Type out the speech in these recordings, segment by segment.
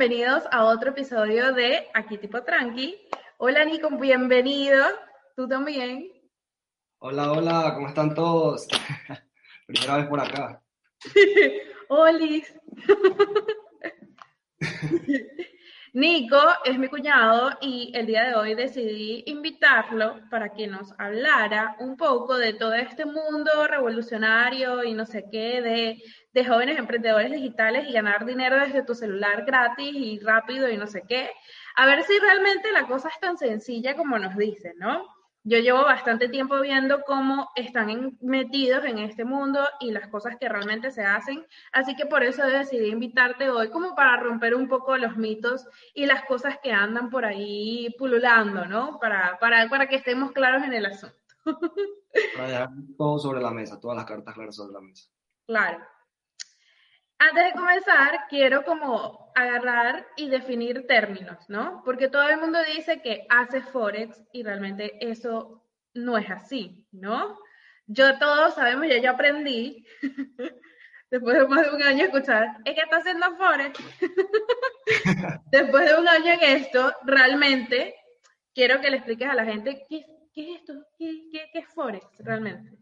Bienvenidos a otro episodio de Aquí Tipo Tranqui. Hola Nico, bienvenido. ¿Tú también? Hola, hola, ¿cómo están todos? Primera vez por acá. Olis. Nico es mi cuñado y el día de hoy decidí invitarlo para que nos hablara un poco de todo este mundo revolucionario y no sé qué, de, de jóvenes emprendedores digitales y ganar dinero desde tu celular gratis y rápido y no sé qué. A ver si realmente la cosa es tan sencilla como nos dicen, ¿no? yo llevo bastante tiempo viendo cómo están metidos en este mundo y las cosas que realmente se hacen, así que por eso decidí invitarte hoy como para romper un poco los mitos y las cosas que andan por ahí pululando, ¿no? Para, para, para que estemos claros en el asunto. Para dejar todo sobre la mesa, todas las cartas claras sobre la mesa. Claro. Antes de comenzar, quiero como agarrar y definir términos, ¿no? Porque todo el mundo dice que hace Forex y realmente eso no es así, ¿no? Yo todos sabemos, ya yo aprendí, después de más de un año escuchar, es que está haciendo Forex. después de un año en esto, realmente quiero que le expliques a la gente qué, es esto, qué, qué es Forex realmente.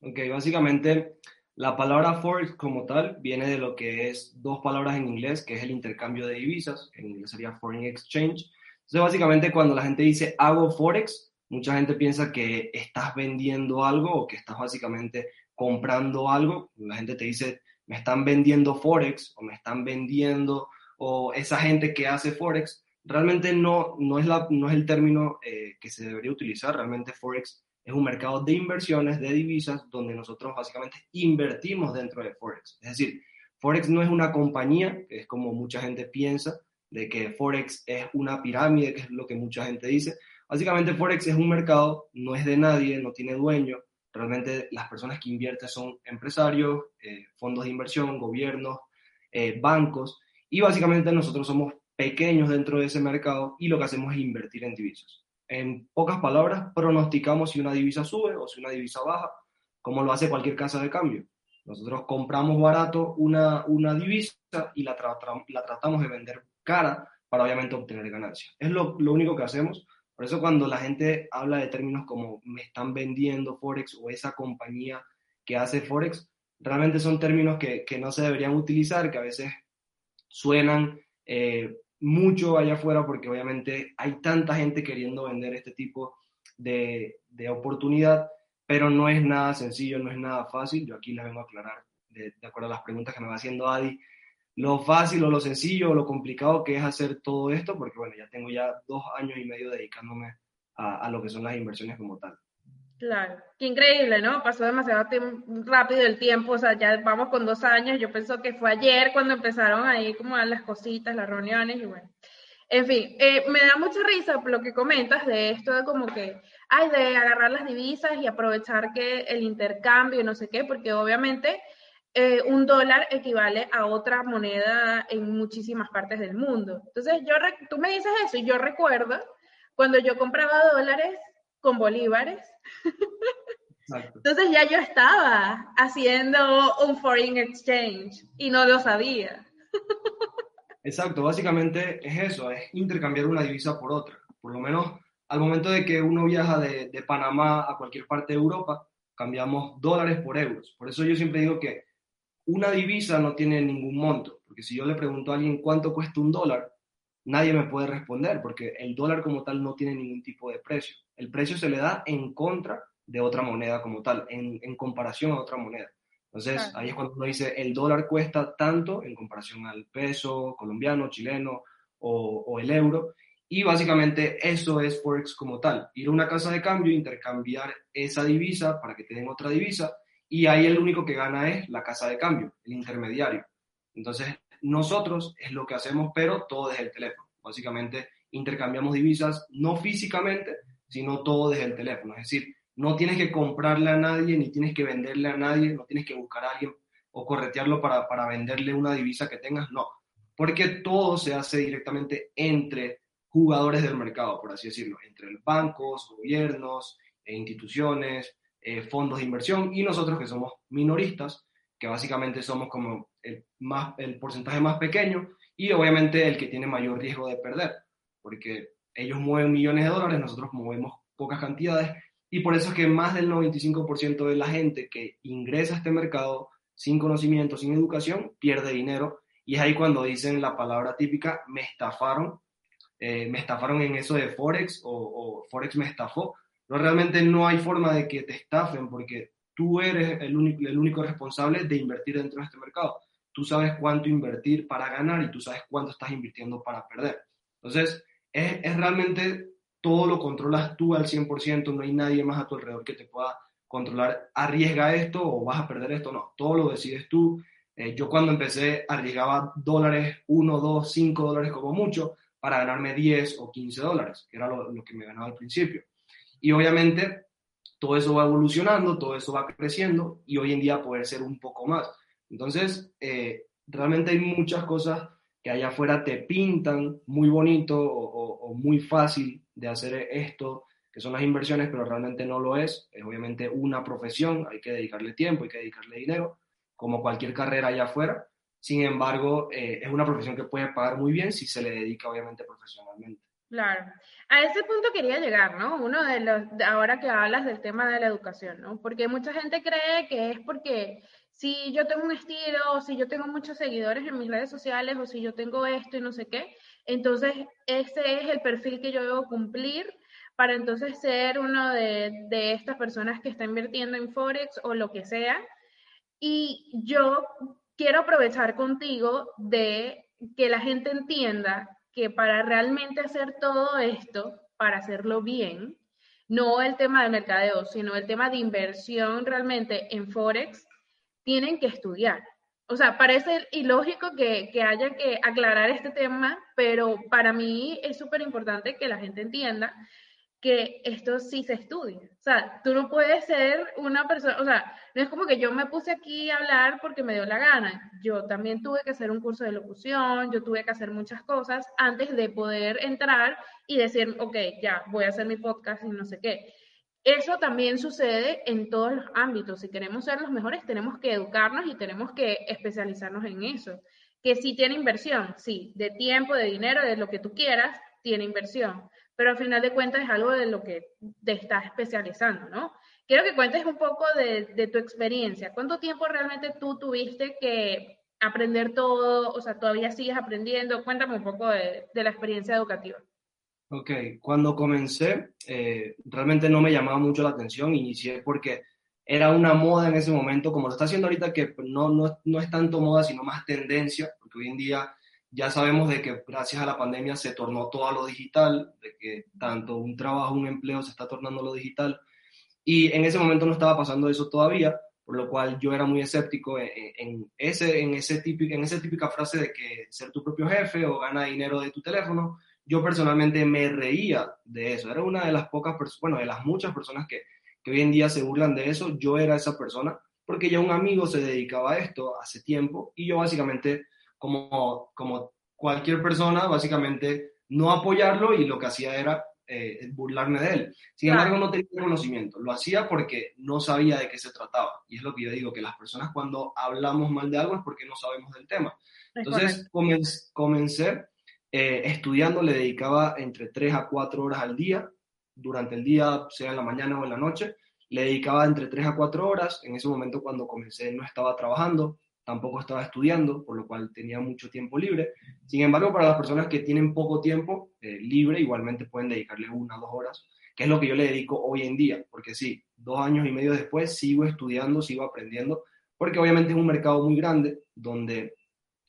Ok, básicamente la palabra forex como tal viene de lo que es dos palabras en inglés, que es el intercambio de divisas, en inglés sería foreign exchange. Entonces, básicamente cuando la gente dice hago forex, mucha gente piensa que estás vendiendo algo o que estás básicamente comprando algo. La gente te dice, me están vendiendo forex o me están vendiendo, o esa gente que hace forex, realmente no, no, es, la, no es el término eh, que se debería utilizar. Realmente forex es un mercado de inversiones, de divisas, donde nosotros básicamente invertimos dentro de Forex. Es decir, Forex no es una compañía, que es como mucha gente piensa, de que Forex es una pirámide, que es lo que mucha gente dice. Básicamente Forex es un mercado, no es de nadie, no tiene dueño. Realmente las personas que invierten son empresarios, eh, fondos de inversión, gobiernos, eh, bancos. Y básicamente nosotros somos pequeños dentro de ese mercado y lo que hacemos es invertir en divisas. En pocas palabras, pronosticamos si una divisa sube o si una divisa baja, como lo hace cualquier casa de cambio. Nosotros compramos barato una, una divisa y la, la tratamos de vender cara para obviamente obtener ganancias. Es lo, lo, único que hacemos. Por eso cuando la gente habla de términos como me están vendiendo Forex o esa compañía que hace Forex, realmente son términos que, que no se deberían utilizar, que a veces suenan eh, mucho allá afuera porque obviamente hay tanta gente queriendo vender este tipo de, de, oportunidad, pero no es nada sencillo, no es nada fácil. Yo aquí les vengo a aclarar, de, acuerdo a las preguntas que me va haciendo Adi, lo fácil o lo sencillo o lo complicado que es hacer todo esto, porque bueno, ya tengo ya dos años y medio dedicándome a, a lo que son las inversiones como tal. Claro, qué increíble, ¿no? Pasó demasiado rápido el tiempo, o sea, ya vamos con dos años, yo pienso que fue ayer cuando empezaron ahí como las cositas, las reuniones y bueno. En fin, eh, me da mucha risa lo que comentas de esto de como que, hay de agarrar las divisas y aprovechar que el intercambio, no sé qué, porque obviamente eh, un dólar equivale a otra moneda en muchísimas partes del mundo. Entonces, yo, tú me dices eso y yo recuerdo cuando yo compraba dólares con bolívares. Entonces ya yo estaba haciendo un foreign exchange y no lo sabía. Exacto, básicamente es eso, es intercambiar una divisa por otra. Por lo menos al momento de que uno viaja de, de Panamá a cualquier parte de Europa, cambiamos dólares por euros. Por eso yo siempre digo que una divisa no tiene ningún monto, porque si yo le pregunto a alguien cuánto cuesta un dólar, nadie me puede responder porque el dólar como tal no tiene ningún tipo de precio. El precio se le da en contra de otra moneda como tal, en, comparación a otra moneda. Entonces, ahí es cuando uno dice, el dólar cuesta tanto en comparación al peso colombiano, chileno o, el euro. Y básicamente eso es Forex como tal. Ir a una casa de cambio, intercambiar esa divisa para que te den otra divisa. Y ahí el único que gana es la casa de cambio, el intermediario. Entonces, nosotros es lo que hacemos, pero todo desde el teléfono. Básicamente intercambiamos divisas no físicamente, sino todo desde el teléfono. Es decir, no tienes que comprarle a nadie, ni tienes que venderle a nadie, no tienes que buscar a alguien o corretearlo para, para venderle una divisa que tengas, no. Porque todo se hace directamente entre jugadores del mercado, por así decirlo, entre bancos, gobiernos, e instituciones, eh, fondos de inversión y nosotros que somos minoristas, que básicamente somos como el, más, el porcentaje más pequeño y obviamente el que tiene mayor riesgo de perder, porque ellos mueven millones de dólares, nosotros movemos pocas cantidades y por eso es que más del 95% de la gente que ingresa a este mercado sin conocimiento, sin educación, pierde dinero. Y es ahí cuando dicen la palabra típica, me estafaron, eh, me estafaron en eso de Forex o, o, Forex me estafó. Pero realmente no hay forma de que te estafen porque tú eres el único, el único responsable de invertir dentro de este mercado. Tú sabes cuánto invertir para ganar y tú sabes cuánto estás invirtiendo para perder. Entonces, es, realmente todo lo controlas tú al 100%, no hay nadie más a tu alrededor que te pueda controlar, arriesga esto o vas a perder esto, no, todo lo decides tú. Eh, yo cuando empecé arriesgaba dólares, 1, 2, 5 dólares como mucho, para ganarme 10 o 15 dólares, que era lo, que me ganaba al principio. Y obviamente todo eso va evolucionando, todo eso va creciendo y hoy en día poder ser un poco más. Entonces, eh, realmente hay muchas cosas que allá afuera te pintan muy bonito o, muy fácil de hacer esto, que son las inversiones, pero realmente no lo es. Es obviamente una profesión, hay que dedicarle tiempo, hay que dedicarle dinero, como cualquier carrera allá afuera. Sin embargo, eh, es una profesión que puede pagar muy bien si se le dedica obviamente profesionalmente. Claro. A ese punto quería llegar, ¿no? Uno de los, ahora que hablas del tema de la educación, ¿no? Porque mucha gente cree que es porque si yo tengo un estilo, o si yo tengo muchos seguidores en mis redes sociales, o si yo tengo esto y no sé qué, entonces ese es el perfil que yo debo cumplir para entonces ser uno de, de estas personas que está invirtiendo en Forex o lo que sea. Y yo quiero aprovechar contigo de que la gente entienda que para realmente hacer todo esto, para hacerlo bien, no el tema de mercadeo, sino el tema de inversión realmente en Forex, tienen que estudiar. O sea, parece ilógico que, que haya que aclarar este tema, pero para mí es súper importante que la gente entienda que esto sí se estudia. O sea, tú no puedes ser una persona, o sea, no es como que yo me puse aquí a hablar porque me dio la gana. Yo también tuve que hacer un curso de locución, yo tuve que hacer muchas cosas antes de poder entrar y decir, ok, ya, voy a hacer mi podcast y no sé qué. Eso también sucede en todos los ámbitos. Si queremos ser los mejores, tenemos que educarnos y tenemos que especializarnos en eso. Que sí tiene inversión, sí, de tiempo, de dinero, de lo que tú quieras, tiene inversión pero al final de cuentas es algo de lo que te estás especializando, ¿no? Quiero que cuentes un poco de, de, tu experiencia. ¿Cuánto tiempo realmente tú tuviste que aprender todo? O sea, todavía sigues aprendiendo. Cuéntame un poco de, de la experiencia educativa. Ok, cuando comencé, eh, realmente no me llamaba mucho la atención. Inicié porque era una moda en ese momento, como lo está haciendo ahorita, que no, no, no es tanto moda, sino más tendencia, porque hoy en día ya sabemos de que gracias a la pandemia se tornó todo a lo digital, de que tanto un trabajo, un empleo se está tornando lo digital. Y en ese momento no estaba pasando eso todavía, por lo cual yo era muy escéptico en, en ese, en, ese típico, en esa típica frase de que ser tu propio jefe o gana dinero de tu teléfono. Yo personalmente me reía de eso. Era una de las pocas personas, bueno, de las muchas personas que, que hoy en día se burlan de eso. Yo era esa persona porque ya un amigo se dedicaba a esto hace tiempo y yo básicamente como, como cualquier persona, básicamente no apoyarlo y lo que hacía era eh, burlarme de él. Sin embargo, no tenía conocimiento. Lo hacía porque no sabía de qué se trataba. Y es lo que yo digo, que las personas cuando hablamos mal de algo es porque no sabemos del tema. Entonces, comencé, comencé eh, estudiando, le dedicaba entre 3 a 4 horas al día, durante el día, sea en la mañana o en la noche. Le dedicaba entre 3 a 4 horas. En ese momento, cuando comencé, no estaba trabajando tampoco estaba estudiando, por lo cual tenía mucho tiempo libre. Sin embargo, para las personas que tienen poco tiempo eh, libre, igualmente pueden dedicarle una o dos horas, que es lo que yo le dedico hoy en día, porque sí, dos años y medio después sigo estudiando, sigo aprendiendo, porque obviamente es un mercado muy grande donde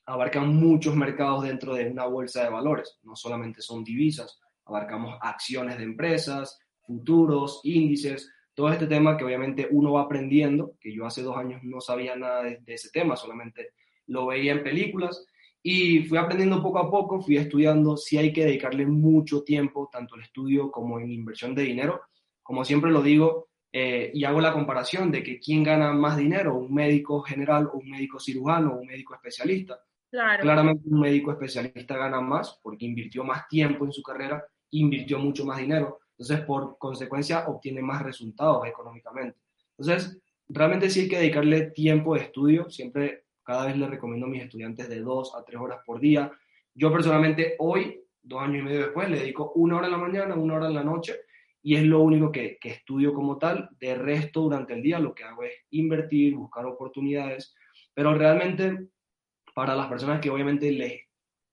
abarcan muchos mercados dentro de una bolsa de valores, no solamente son divisas, abarcamos acciones de empresas, futuros, índices, todo este tema que obviamente uno va aprendiendo, que yo hace dos años no sabía nada de, de, ese tema, solamente lo veía en películas y fui aprendiendo poco a poco, fui estudiando, si hay que dedicarle mucho tiempo, tanto al estudio como en inversión de dinero. Como siempre lo digo eh, y hago la comparación de que quién gana más dinero, un médico general o un médico cirujano o un médico especialista. Claro. Claramente un médico especialista gana más porque invirtió más tiempo en su carrera, invirtió mucho más dinero entonces, por consecuencia, obtiene más resultados económicamente. Entonces, realmente sí hay que dedicarle tiempo de estudio. Siempre, cada vez le recomiendo a mis estudiantes de dos a tres horas por día. Yo personalmente hoy, dos años y medio después, le dedico una hora en la mañana, una hora en la noche y es lo único que, que, estudio como tal. De resto, durante el día lo que hago es invertir, buscar oportunidades, pero realmente para las personas que obviamente les,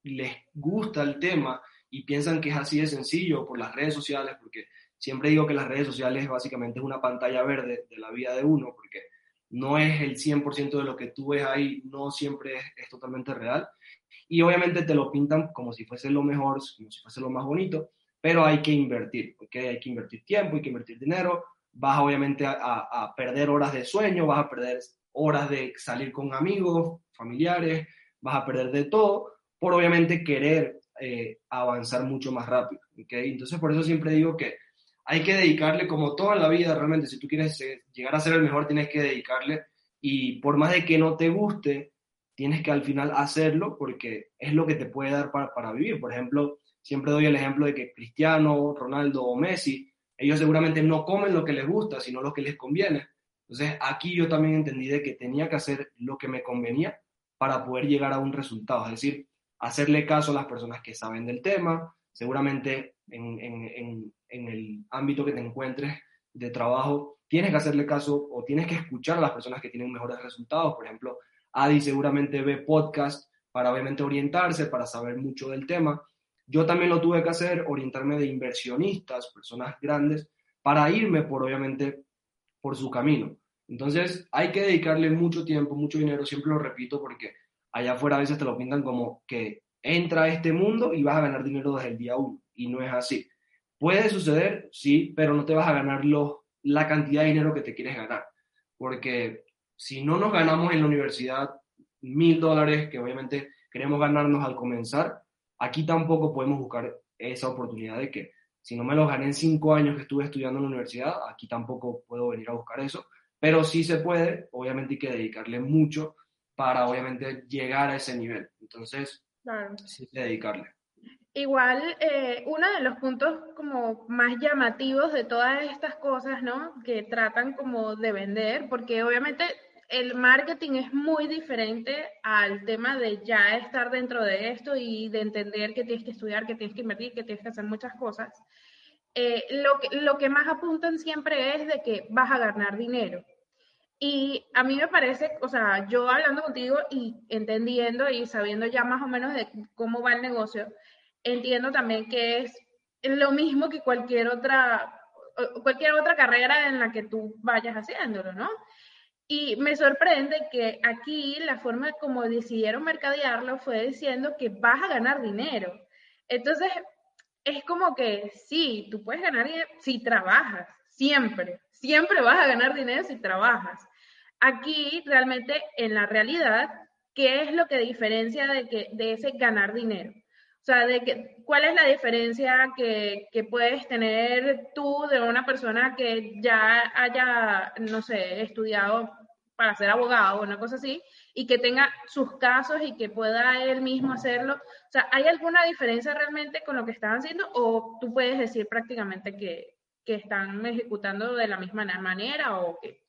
les gusta el tema y piensan que es así de sencillo por las redes sociales, porque siempre digo que las redes sociales básicamente es una pantalla verde de la vida de uno, porque no es el 100% de lo que tú ves ahí, no siempre es, es, totalmente real. Y obviamente te lo pintan como si fuese lo mejor, como si fuese lo más bonito, pero hay que invertir, porque hay que invertir tiempo, hay que invertir dinero, vas obviamente a, a, a perder horas de sueño, vas a perder horas de salir con amigos, familiares, vas a perder de todo, por obviamente querer eh, avanzar mucho más rápido. Entonces, por eso siempre digo que hay que dedicarle, como toda la vida, realmente, si tú quieres llegar a ser el mejor, tienes que dedicarle. Y por más de que no te guste, tienes que al final hacerlo porque es lo que te puede dar para, para vivir. Por ejemplo, siempre doy el ejemplo de que Cristiano, Ronaldo o Messi, ellos seguramente no comen lo que les gusta, sino lo que les conviene. Entonces, aquí yo también entendí de que tenía que hacer lo que me convenía para poder llegar a un resultado. Es decir, hacerle caso a las personas que saben del tema, seguramente en, el ámbito que te encuentres de trabajo, tienes que hacerle caso o tienes que escuchar a las personas que tienen mejores resultados. Por ejemplo, Adi seguramente ve podcast para obviamente orientarse, para saber mucho del tema. Yo también lo tuve que hacer, orientarme de inversionistas, personas grandes, para irme por obviamente por su camino. Entonces hay que dedicarle mucho tiempo, mucho dinero, siempre lo repito porque allá afuera a veces te lo pintan como que entra a este mundo y vas a ganar dinero desde el día uno y no es así. Puede suceder, sí, pero no te vas a ganar los, la cantidad de dinero que te quieres ganar. Porque si no nos ganamos en la universidad mil dólares, que obviamente queremos ganarnos al comenzar, aquí tampoco podemos buscar esa oportunidad de que si no me los gané en cinco años que estuve estudiando en la universidad, aquí tampoco puedo venir a buscar eso. Pero sí se puede, obviamente hay que dedicarle mucho para obviamente llegar a ese nivel. Entonces, claro. sí dedicarle. Igual, eh, uno de los puntos como más llamativos de todas estas cosas, ¿no? Que tratan como de vender, porque obviamente el marketing es muy diferente al tema de ya estar dentro de esto y de entender que tienes que estudiar, que tienes que invertir, que tienes que hacer muchas cosas. Eh, lo, que, lo que más apuntan siempre es de que vas a ganar dinero. Y a mí me parece, o sea, yo hablando contigo y entendiendo y sabiendo ya más o menos de cómo va el negocio, entiendo también que es lo mismo que cualquier otra, cualquier otra carrera en la que tú vayas haciéndolo, ¿no? Y me sorprende que aquí la forma como decidieron mercadearlo fue diciendo que vas a ganar dinero. Entonces, es como que sí, tú puedes ganar dinero si trabajas, siempre, siempre vas a ganar dinero si trabajas. Aquí realmente en la realidad, ¿qué es lo que diferencia de, que, de ese ganar dinero? O sea, de que, ¿cuál es la diferencia que, que puedes tener tú de una persona que ya haya, no sé, estudiado para ser abogado o una cosa así, y que tenga sus casos y que pueda él mismo hacerlo. O sea, ¿hay alguna diferencia realmente con lo que están haciendo o tú puedes decir prácticamente que, que están ejecutando de la misma manera o que...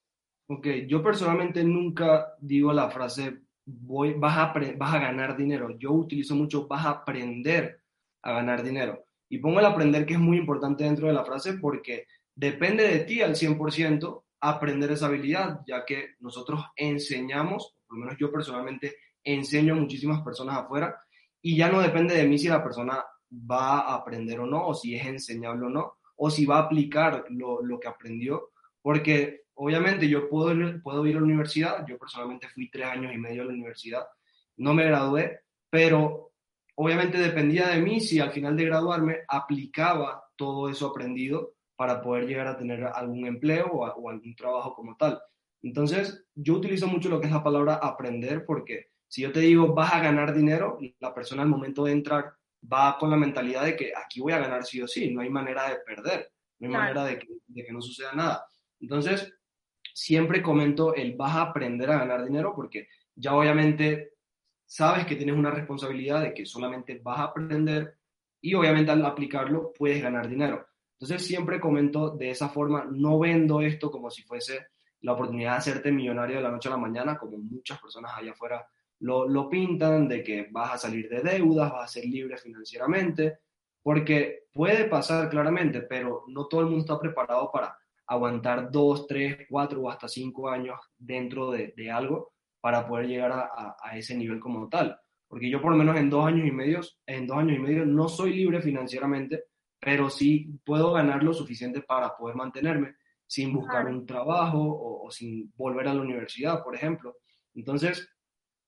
Ok, yo personalmente nunca digo la frase voy, vas, a, vas a ganar dinero. Yo utilizo mucho vas a aprender a ganar dinero. Y pongo el aprender que es muy importante dentro de la frase porque depende de ti al 100% aprender esa habilidad, ya que nosotros enseñamos, por lo menos yo personalmente enseño a muchísimas personas afuera y ya no depende de mí si la persona va a aprender o no, o si es enseñable o no, o si va a aplicar lo, lo que aprendió, porque obviamente yo puedo, puedo ir a la universidad, yo personalmente fui tres años y medio a la universidad, no me gradué, pero obviamente dependía de mí si al final de graduarme aplicaba todo eso aprendido para poder llegar a tener algún empleo o, o, algún trabajo como tal. Entonces, yo utilizo mucho lo que es la palabra aprender porque si yo te digo vas a ganar dinero, la persona al momento de entrar va con la mentalidad de que aquí voy a ganar sí o sí, no hay manera de perder, no hay manera de que, de que no suceda nada. Entonces, siempre comento el vas a aprender a ganar dinero porque ya obviamente sabes que tienes una responsabilidad de que solamente vas a aprender y obviamente al aplicarlo puedes ganar dinero. Entonces siempre comento de esa forma, no vendo esto como si fuese la oportunidad de hacerte millonario de la noche a la mañana, como muchas personas allá afuera lo, lo pintan, de que vas a salir de deudas, vas a ser libre financieramente, porque puede pasar claramente, pero no todo el mundo está preparado para aguantar dos, tres, cuatro o hasta cinco años dentro de, de algo para poder llegar a, a, ese nivel como tal. Porque yo por lo menos en dos años y medio, en dos años y medio no soy libre financieramente, pero sí puedo ganar lo suficiente para poder mantenerme sin buscar un trabajo o, o, sin volver a la universidad, por ejemplo. Entonces,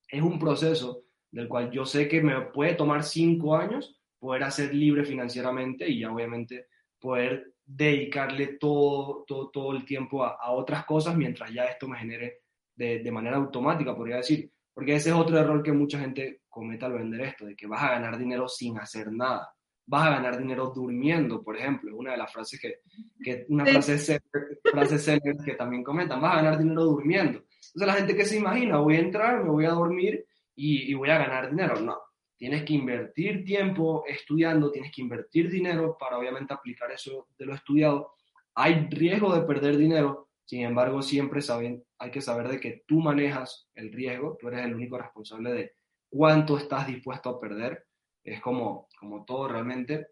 es un proceso del cual yo sé que me puede tomar cinco años poder hacer libre financieramente y ya obviamente poder dedicarle todo, todo, todo el tiempo a, a, otras cosas mientras ya esto me genere de, de, manera automática, podría decir. Porque ese es otro error que mucha gente comete al vender esto, de que vas a ganar dinero sin hacer nada. Vas a ganar dinero durmiendo, por ejemplo, una de las frases que, que una sí. frase, frase que también comentan, vas a ganar dinero durmiendo. Entonces la gente que se imagina, voy a entrar, me voy a dormir y, y voy a ganar dinero. No, tienes que invertir tiempo estudiando, tienes que invertir dinero para obviamente aplicar eso de lo estudiado. Hay riesgo de perder dinero, sin embargo, siempre saben, hay que saber de que tú manejas el riesgo, tú eres el único responsable de cuánto estás dispuesto a perder. Es como, como todo realmente.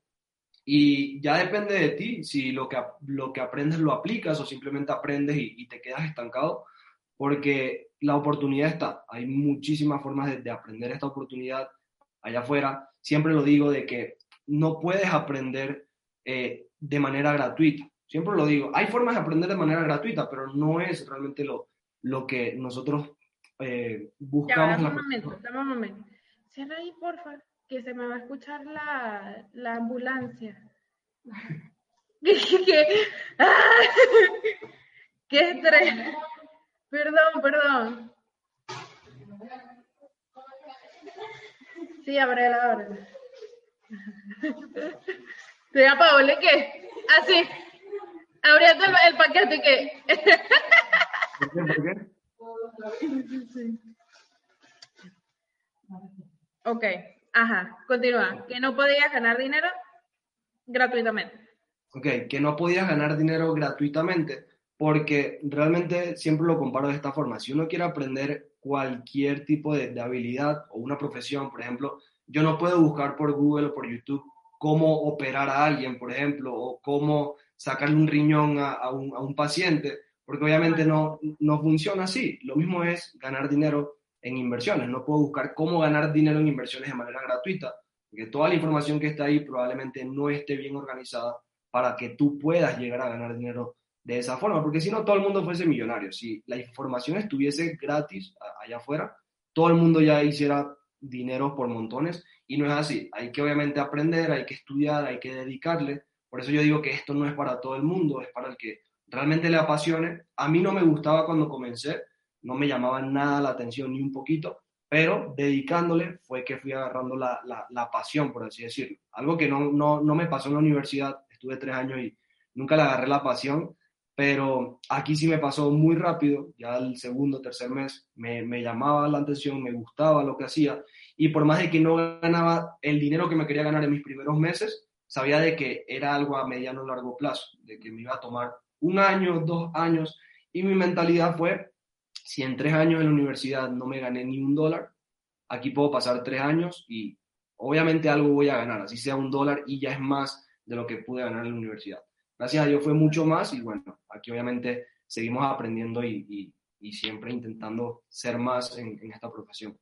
Y ya depende de ti si lo que, lo que aprendes lo aplicas o simplemente aprendes y, y te quedas estancado, porque la oportunidad está. Hay muchísimas formas de, de aprender esta oportunidad allá afuera, siempre lo digo de que no puedes aprender eh, de manera gratuita. Siempre lo digo, hay formas de aprender de manera gratuita, pero no es realmente lo, lo que nosotros eh, buscamos. Ya, dame un momento, dame un momento. Cierra ahí, porfa, que se me va a escuchar la, la ambulancia. ¿Qué, ¡Ah! qué estrés! Perdón, perdón. Sí, ábrela, ábrela. ¿Te da Paola qué? Así. Abriendo el, el paquete que. ¿Por qué? ¿Por qué? Sí. Ok, ajá, continúa. Que no podías ganar dinero gratuitamente. Ok, que no podías ganar dinero gratuitamente porque realmente siempre lo comparo de esta forma. Si uno quiere aprender cualquier tipo de, de, habilidad o una profesión, por ejemplo, yo no puedo buscar por Google o por YouTube cómo operar a alguien, por ejemplo, o cómo sacarle un riñón a, a, un, a un, paciente, porque obviamente no, no funciona así. Lo mismo es ganar dinero en inversiones. No puedo buscar cómo ganar dinero en inversiones de manera gratuita, porque toda la información que está ahí probablemente no esté bien organizada para que tú puedas llegar a ganar dinero de esa forma, porque si no todo el mundo fuese millonario, si la información estuviese gratis allá afuera, todo el mundo ya hiciera dinero por montones y no es así, hay que obviamente aprender, hay que estudiar, hay que dedicarle, por eso yo digo que esto no es para todo el mundo, es para el que realmente le apasione. A mí no me gustaba cuando comencé, no me llamaba nada la atención ni un poquito, pero dedicándole fue que fui agarrando la, la, la pasión, por así decirlo. Algo que no, no, no me pasó en la universidad, estuve tres años y nunca le agarré la pasión, pero aquí sí me pasó muy rápido, ya el segundo, tercer mes me, me, llamaba la atención, me gustaba lo que hacía y por más de que no ganaba el dinero que me quería ganar en mis primeros meses, sabía de que era algo a mediano o largo plazo, de que me iba a tomar un año, dos años y mi mentalidad fue, si en tres años en la universidad no me gané ni un dólar, aquí puedo pasar tres años y obviamente algo voy a ganar, así sea un dólar y ya es más de lo que pude ganar en la universidad gracias a Dios fue mucho más y bueno, aquí obviamente seguimos aprendiendo y, y, y siempre intentando ser más en, esta profesión.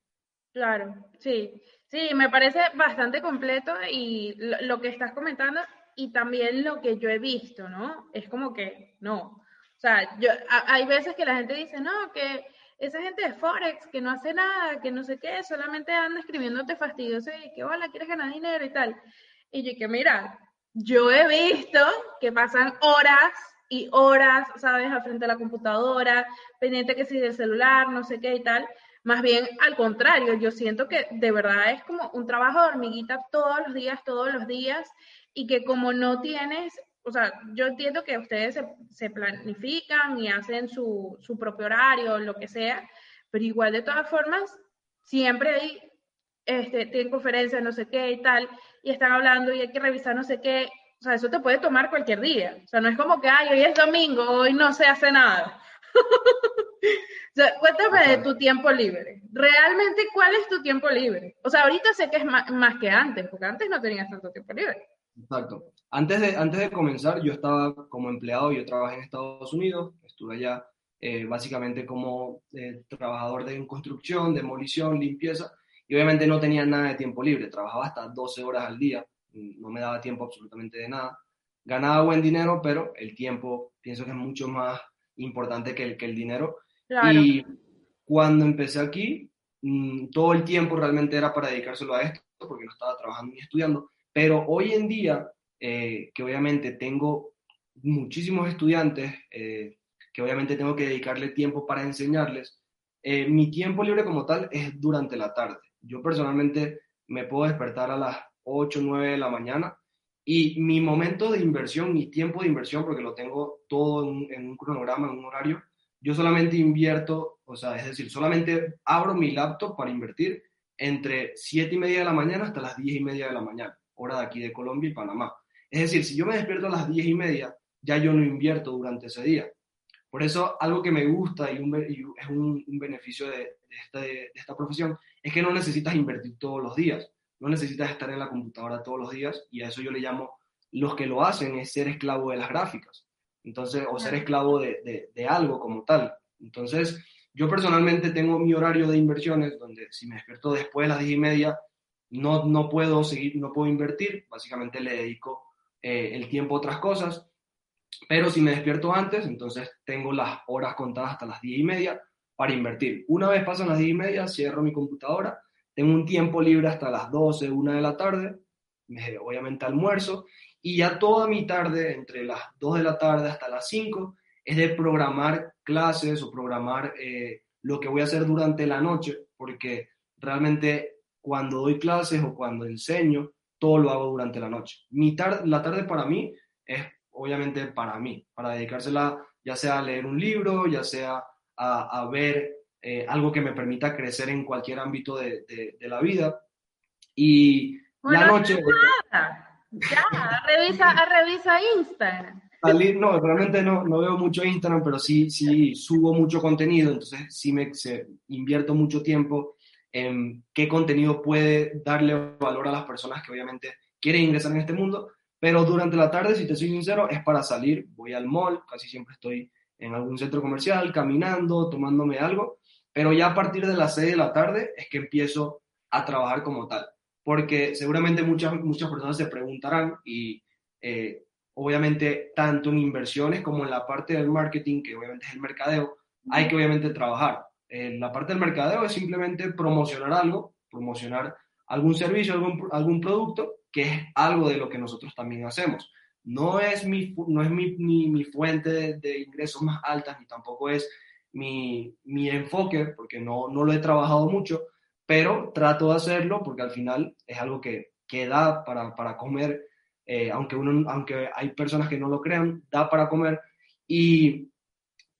Claro, sí, sí, me parece bastante completo y lo, que estás comentando y también lo que yo he visto, ¿no? Es como que no, o sea, yo, hay veces que la gente dice, no, que esa gente de Forex que no hace nada, que no sé qué, solamente anda escribiéndote fastidioso y que, hola, quieres ganar dinero y tal. Y yo que, mira, yo he visto que pasan horas y horas, ¿sabes?, al frente de la computadora, pendiente que si del celular, no sé qué y tal. Más bien, al contrario, yo siento que de verdad es como un trabajo de hormiguita todos los días, todos los días, y que como no tienes, o sea, yo entiendo que ustedes se, se planifican y hacen su, su propio horario, lo que sea, pero igual de todas formas, siempre hay este, tienen conferencias, no sé qué y tal, y están hablando y hay que revisar no sé qué. O sea, eso te puede tomar cualquier día. O sea, no es como que, ay, hoy es domingo, hoy no se hace nada. o cuéntame de tu tiempo libre. Realmente, ¿cuál es tu tiempo libre? O sea, ahorita sé que es más, más que antes, porque antes no tenías tanto tiempo libre. Exacto. Antes de, antes de comenzar, yo estaba como empleado, yo trabajé en Estados Unidos, estuve allá eh, básicamente como eh, trabajador de construcción, demolición, limpieza, y obviamente no tenía nada de tiempo libre, trabajaba hasta 12 horas al día, no me daba tiempo absolutamente de nada. Ganaba buen dinero, pero el tiempo pienso que es mucho más importante que el, que el dinero. Y cuando empecé aquí, mm, todo el tiempo realmente era para dedicárselo a esto, porque no estaba trabajando ni estudiando, pero hoy en día, eh, que obviamente tengo muchísimos estudiantes, eh, que obviamente tengo que dedicarle tiempo para enseñarles, eh, mi tiempo libre como tal es durante la tarde. Yo personalmente me puedo despertar a las 8, 9 de la mañana y mi momento de inversión, mi tiempo de inversión, porque lo tengo todo en, en un cronograma, en un horario, yo solamente invierto, o sea, es decir, solamente abro mi laptop para invertir entre 7 y media de la mañana hasta las 10 y media de la mañana hora de aquí de Colombia y Panamá. Es decir, si yo me despierto a las diez y media, ya yo no invierto durante ese día. Por eso, algo que me gusta y, es un, beneficio de, de, esta profesión es que no necesitas invertir todos los días, no necesitas estar en la computadora todos los días y a eso yo le llamo, los que lo hacen es ser esclavo de las gráficas, entonces, o ser esclavo de, de algo como tal. Entonces, yo personalmente tengo mi horario de inversiones donde si me despierto después de las diez y media, no, no puedo seguir, no puedo invertir, básicamente le dedico eh, el tiempo a otras cosas, pero si me despierto antes, entonces tengo las horas contadas hasta las 10 y media para invertir. Una vez pasan las 10 y media, cierro mi computadora, tengo un tiempo libre hasta las 12, 1 de la tarde, obviamente almuerzo, y ya toda mi tarde, entre las 2 de la tarde hasta las 5, es de programar clases o programar eh, lo que voy a hacer durante la noche, porque realmente cuando doy clases o cuando enseño, todo lo hago durante la noche. Mi la tarde para mí es obviamente para mí, para dedicársela ya sea a leer un libro, ya sea a, ver eh, algo que me permita crecer en cualquier ámbito de, de, la vida. Y la noche... Ya, revisa, revisa Instagram. no, realmente no, no, veo mucho Instagram, pero sí, sí subo mucho contenido, entonces sí me invierto mucho tiempo qué contenido puede darle valor a las personas que obviamente quieren ingresar en este mundo, pero durante la tarde, si te soy sincero, es para salir, voy al mall, casi siempre estoy en algún centro comercial, caminando, tomándome algo, pero ya a partir de las 6 de la tarde es que empiezo a trabajar como tal, porque seguramente muchas, muchas personas se preguntarán y eh, obviamente tanto en inversiones como en la parte del marketing, que obviamente es el mercadeo, hay que obviamente trabajar. Eh, la parte del mercadeo es simplemente promocionar algo, promocionar algún servicio, algún, algún producto, que es algo de lo que nosotros también hacemos. No es mi, no es mi, mi, fuente de, ingresos más alta, ni tampoco es mi, mi enfoque, porque no, no lo he trabajado mucho, pero trato de hacerlo porque al final es algo que, que da para, para comer, eh, aunque, uno, aunque hay personas que no lo crean, da para comer. Y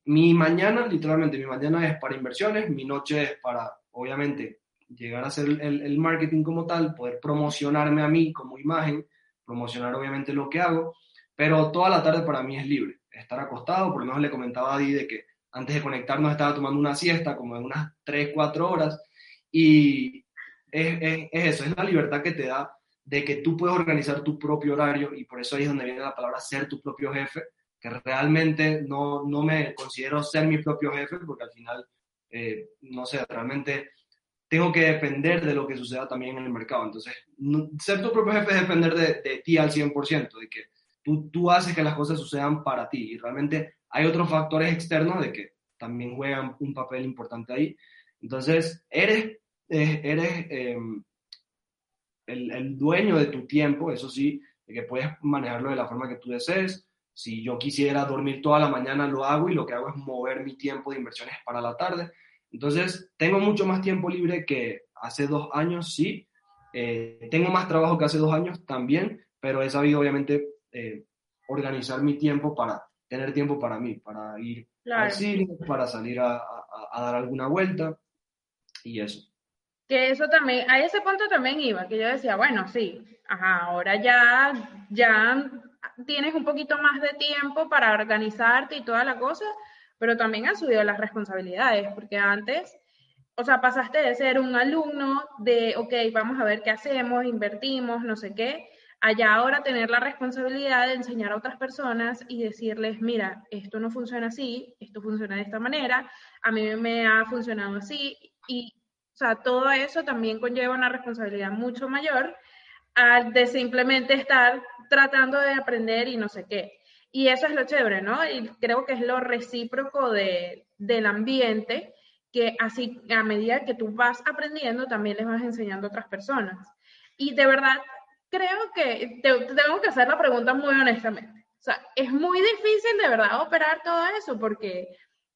mi mañana, literalmente, mi mañana es para inversiones, mi noche es para, obviamente, llegar a hacer el, marketing como tal, poder promocionarme a mí como imagen, promocionar obviamente lo que hago, pero toda la tarde para mí es libre, estar acostado, por lo menos le comentaba a Di de que antes de conectarnos estaba tomando una siesta como de unas 3, 4 horas, y es, es, es eso, es la libertad que te da de que tú puedes organizar tu propio horario, y por eso ahí es donde viene la palabra ser tu propio jefe, que realmente no, no me considero ser mi propio jefe, porque al final, eh, no sé, realmente tengo que depender de lo que suceda también en el mercado. Entonces, ser tu propio jefe es depender de, de, ti al 100%, de que tú, tú haces que las cosas sucedan para ti. Y realmente hay otros factores externos de que también juegan un papel importante ahí. Entonces, eres, eh, eres em, el, el, dueño de tu tiempo, eso sí, de que puedes manejarlo de la forma que tú desees. Si yo quisiera dormir toda la mañana, lo hago y lo que hago es mover mi tiempo de inversiones para la tarde. Entonces, tengo mucho más tiempo libre que hace dos años, sí. Eh, tengo más trabajo que hace dos años también, pero he sabido obviamente eh, organizar mi tiempo para tener tiempo para mí, para ir al cine, para salir a, a, dar alguna vuelta y eso. Que eso también, a ese punto también iba, que yo decía, bueno, sí, ajá, ahora ya, ya tienes un poquito más de tiempo para organizarte y toda la cosa, pero también han subido las responsabilidades, porque antes, o sea, pasaste de ser un alumno de, ok, vamos a ver qué hacemos, invertimos, no sé qué, allá ahora tener la responsabilidad de enseñar a otras personas y decirles, mira, esto no funciona así, esto funciona de esta manera, a mí me ha funcionado así, y, o sea, todo eso también conlleva una responsabilidad mucho mayor al de simplemente estar tratando de aprender y no sé qué. Y eso es lo chévere, ¿no? Y creo que es lo recíproco de, del ambiente, que así a medida que tú vas aprendiendo, también les vas enseñando a otras personas. Y de verdad, creo que te, tengo que hacer la pregunta muy honestamente. O sea, es muy difícil de verdad operar todo eso, porque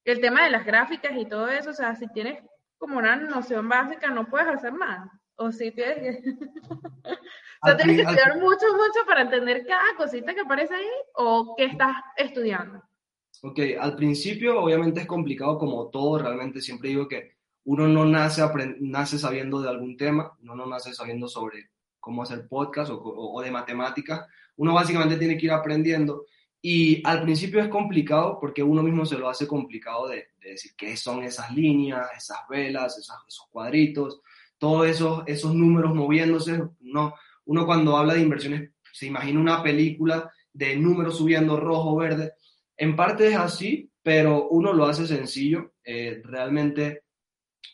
el tema de las gráficas y todo eso, o sea, si tienes como una noción básica, no puedes hacer nada. O si tienes que... o sea, tienes que estudiar mucho, mucho para entender cada cosita que aparece ahí o qué estás estudiando. Ok, al principio obviamente es complicado como todo, realmente siempre digo que uno no nace, nace sabiendo de algún tema, uno no nace sabiendo sobre cómo hacer podcast o, o, de matemáticas, uno básicamente tiene que ir aprendiendo y al principio es complicado porque uno mismo se lo hace complicado de, decir qué son esas líneas, esas velas, esos, esos cuadritos, todos esos, esos números moviéndose. Uno, uno cuando habla de inversiones se imagina una película de números subiendo rojo, verde. En parte es así, pero uno lo hace sencillo. Eh, realmente,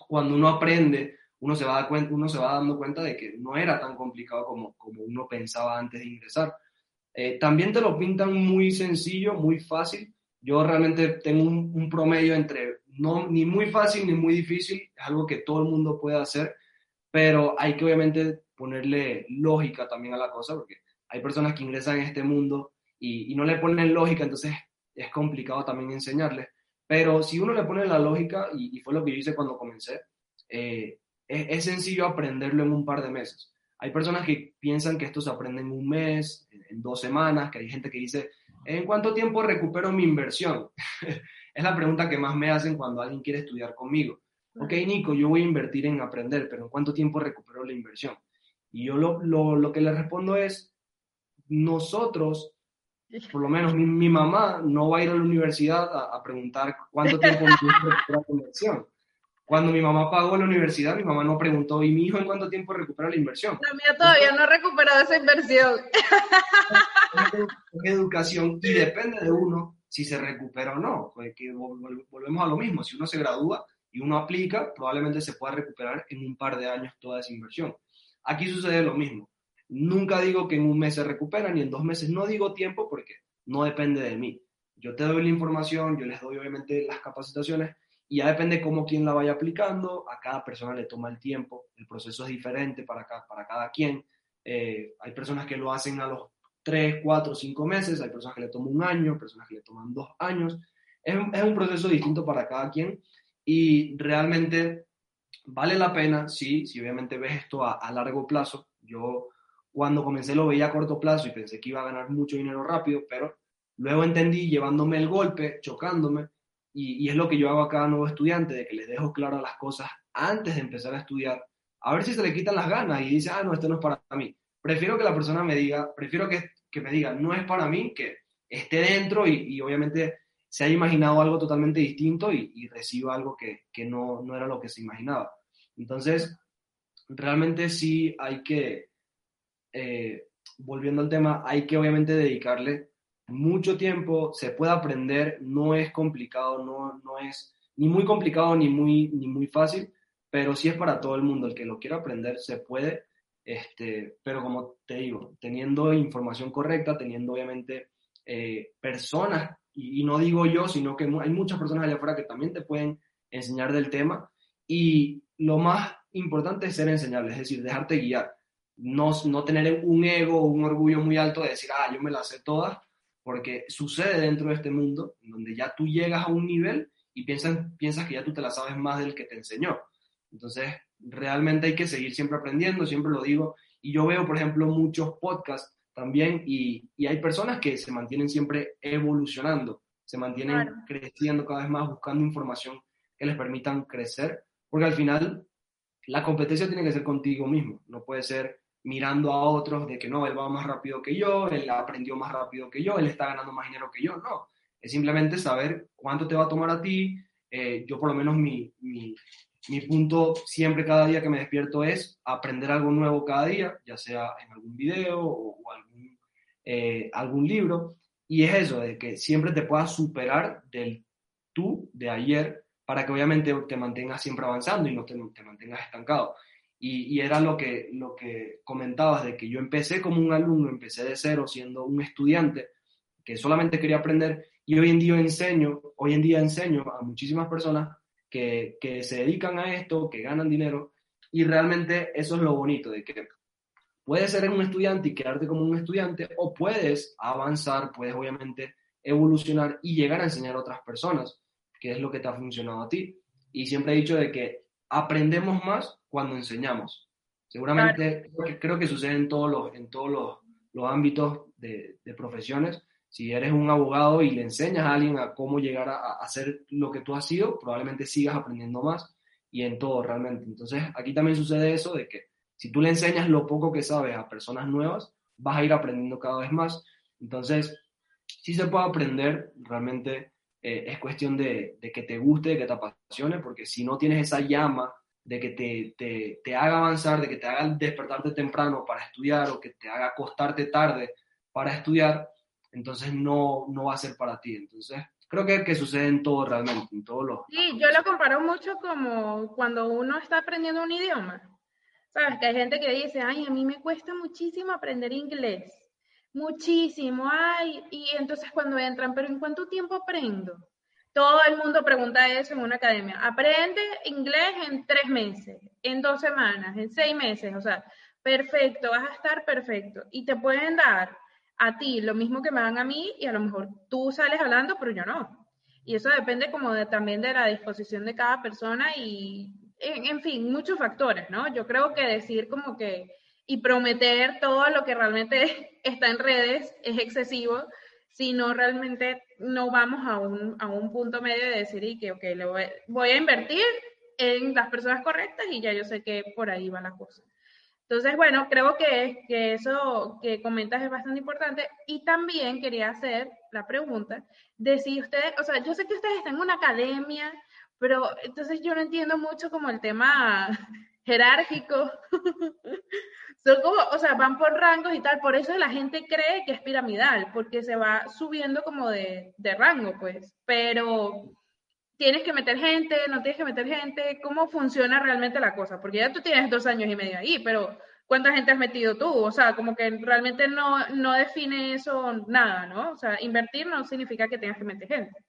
cuando uno aprende, uno se, va uno se va dando cuenta de que no era tan complicado como, como uno pensaba antes de ingresar. Eh, también te lo pintan muy sencillo, muy fácil. Yo realmente tengo un, un, promedio entre no, ni muy fácil ni muy difícil, es algo que todo el mundo puede hacer pero hay que obviamente ponerle lógica también a la cosa, porque hay personas que ingresan en este mundo y, y no le ponen lógica, entonces es complicado también enseñarles. Pero si uno le pone la lógica, y, y fue lo que yo hice cuando comencé, eh, es, es, sencillo aprenderlo en un par de meses. Hay personas que piensan que esto se aprende en un mes, en, en dos semanas, que hay gente que dice, ¿en cuánto tiempo recupero mi inversión? es la pregunta que más me hacen cuando alguien quiere estudiar conmigo ok, Nico, yo voy a invertir en aprender, pero ¿en cuánto tiempo recupero la inversión? Y yo lo, lo, lo que le respondo es, nosotros, por lo menos mi, mi, mamá, no va a ir a la universidad a, a preguntar cuánto tiempo me recuperar la inversión. Cuando mi mamá pagó la universidad, mi mamá no preguntó, ¿y mi hijo en cuánto tiempo recupera la inversión? La mía todavía no ha recuperado esa inversión. Es educación y depende de uno si se recupera o no. Porque volvemos a lo mismo, si uno se gradúa, y uno aplica, probablemente se pueda recuperar en un par de años toda esa inversión. Aquí sucede lo mismo. Nunca digo que en un mes se recupera ni en dos meses. No digo tiempo porque no depende de mí. Yo te doy la información, yo les doy obviamente las capacitaciones y ya depende cómo quien la vaya aplicando. A cada persona le toma el tiempo. El proceso es diferente para cada, para cada quien. Eh, hay personas que lo hacen a los tres, cuatro, cinco meses. Hay personas que le toman un año, personas que le toman dos años. Es un proceso distinto para cada quien y realmente vale la pena, sí, si obviamente ves esto a, largo plazo. Yo cuando comencé lo veía a corto plazo y pensé que iba a ganar mucho dinero rápido, pero luego entendí llevándome el golpe, chocándome, y, y es lo que yo hago a cada nuevo estudiante, de que les dejo claro las cosas antes de empezar a estudiar, a ver si se le quitan las ganas y dice, ah, no, esto no es para mí. Prefiero que la persona me diga, prefiero que, que me diga, no es para mí, que esté dentro y, y obviamente se haya imaginado algo totalmente distinto y, y reciba algo que, que no, no, era lo que se imaginaba. Entonces, realmente sí hay que, eh, volviendo al tema, hay que obviamente dedicarle mucho tiempo, se puede aprender, no es complicado, no, no es ni muy complicado ni muy, ni muy fácil, pero sí es para todo el mundo, el que lo quiera aprender se puede, este, pero como te digo, teniendo información correcta, teniendo obviamente eh, personas y, no digo yo, sino que hay muchas personas allá afuera que también te pueden enseñar del tema. Y lo más importante es ser enseñable, es decir, dejarte guiar, no, no tener un ego o un orgullo muy alto de decir, ah, yo me las sé todas, porque sucede dentro de este mundo, donde ya tú llegas a un nivel y piensas, piensas que ya tú te la sabes más del que te enseñó. Entonces, realmente hay que seguir siempre aprendiendo, siempre lo digo, y yo veo, por ejemplo, muchos podcasts también y, y, hay personas que se mantienen siempre evolucionando, se mantienen claro. creciendo cada vez más, buscando información que les permitan crecer, porque al final la competencia tiene que ser contigo mismo, no puede ser mirando a otros de que no, él va más rápido que yo, él aprendió más rápido que yo, él está ganando más dinero que yo, no, Es simplemente saber cuánto te va a tomar a ti. Eh, yo por lo menos mi, mi, mi, punto siempre cada día que me despierto es aprender algo nuevo cada día, ya sea en algún video o, o algún, eh, algún libro. Y es eso, de que siempre te puedas superar del tú de ayer para que obviamente te mantengas siempre avanzando y no te, te mantengas estancado. Y, y, era lo que, lo que comentabas, de que yo empecé como un alumno, empecé de cero siendo un estudiante que solamente quería aprender y hoy en día enseño, hoy en día enseño a muchísimas personas que, que se dedican a esto, que ganan dinero y realmente eso es lo bonito, de que puedes ser un estudiante y quedarte como un estudiante o puedes avanzar, puedes obviamente evolucionar y llegar a enseñar a otras personas qué es lo que te ha funcionado a ti. Y siempre he dicho de que aprendemos más cuando enseñamos. Seguramente creo, que, sucede en todos los, en todos los, los ámbitos de, de, profesiones. Si eres un abogado y le enseñas a alguien a cómo llegar a, a hacer lo que tú has sido, probablemente sigas aprendiendo más y en todo realmente. Entonces, aquí también sucede eso de que si tú le enseñas lo poco que sabes a personas nuevas, vas a ir aprendiendo cada vez más. Entonces, sí se puede aprender realmente eh, es cuestión de, de, que te guste, de que te apasione, porque si no tienes esa llama de que te, te, te, haga avanzar, de que te haga despertarte temprano para estudiar o que te haga acostarte tarde para estudiar, entonces no, no va a ser para ti. Entonces, creo que, que sucede en todo realmente, en todos los... Sí, yo lo comparo mucho como cuando uno está aprendiendo un idioma. Sabes que hay gente que dice, ay, a mí me cuesta muchísimo aprender inglés muchísimo, ay, y entonces cuando entran, pero ¿en cuánto tiempo aprendo? Todo el mundo pregunta eso en una academia. Aprende inglés en tres meses, en dos semanas, en seis meses, o sea, perfecto, vas a estar perfecto. Y te pueden dar a ti lo mismo que me dan a mí y a lo mejor tú sales hablando, pero yo no. Y eso depende como de, también de la disposición de cada persona y, en, en fin, muchos factores, ¿no? Yo creo que decir como que y prometer todo lo que realmente está en redes es excesivo si no realmente no vamos a un, a un punto medio de decir y que, ok, le voy, voy, a invertir en las personas correctas y ya yo sé que por ahí va la cosa. Entonces, bueno, creo que, que eso que comentas es bastante importante y también quería hacer la pregunta de si ustedes, o sea, yo sé que ustedes están en una academia, pero entonces yo no entiendo mucho como el tema jerárquico Son como, o sea, van por rangos y tal, por eso la gente cree que es piramidal, porque se va subiendo como de, de rango, pues. Pero tienes que meter gente, no tienes que meter gente, ¿cómo funciona realmente la cosa? Porque ya tú tienes dos años y medio ahí, pero ¿cuánta gente has metido tú? O sea, como que realmente no, no define eso nada, ¿no? O sea, invertir no significa que tengas que meter gente.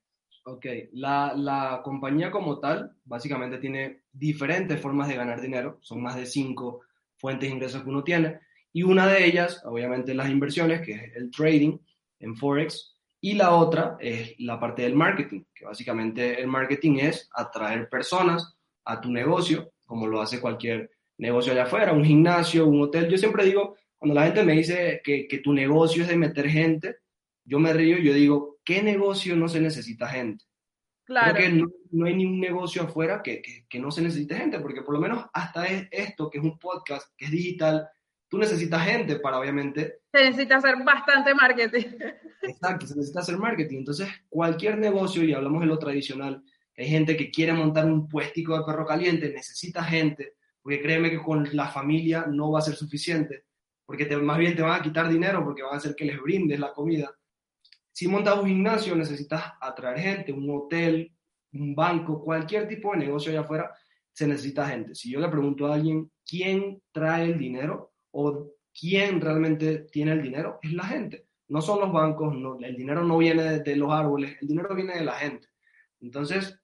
Ok, la, la compañía como tal básicamente tiene diferentes formas de ganar dinero, son más de cinco fuentes de ingresos que uno tiene. Y una de ellas, obviamente, las inversiones, que es el trading en Forex. Y la otra es la parte del marketing, que básicamente el marketing es atraer personas a tu negocio, como lo hace cualquier negocio allá afuera, un gimnasio, un hotel. Yo siempre digo, cuando la gente me dice que, que tu negocio es de meter gente, yo me río yo digo, ¿qué negocio no se necesita gente? Claro. Creo que no, no, hay ningún negocio afuera que, que, que, no se necesite gente, porque por lo menos hasta esto, que es un podcast, que es digital, tú necesitas gente para obviamente... Se necesita hacer bastante marketing. Exacto, se necesita hacer marketing. Entonces, cualquier negocio, y hablamos de lo tradicional, hay gente que quiere montar un puestico de perro caliente, necesita gente, porque créeme que con la familia no va a ser suficiente, porque te, más bien te van a quitar dinero porque van a hacer que les brindes la comida si montas un gimnasio, necesitas atraer gente, un hotel, un banco, cualquier tipo de negocio allá afuera, se necesita gente. Si yo le pregunto a alguien quién trae el dinero o quién realmente tiene el dinero, es la gente. No son los bancos, el dinero no viene de los árboles, el dinero viene de la gente. Entonces,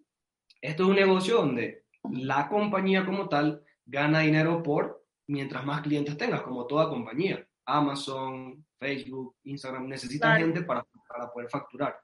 esto es un negocio donde la compañía como tal gana dinero por mientras más clientes tengas, como toda compañía. Amazon, Facebook, Instagram, necesitan gente para para poder facturar.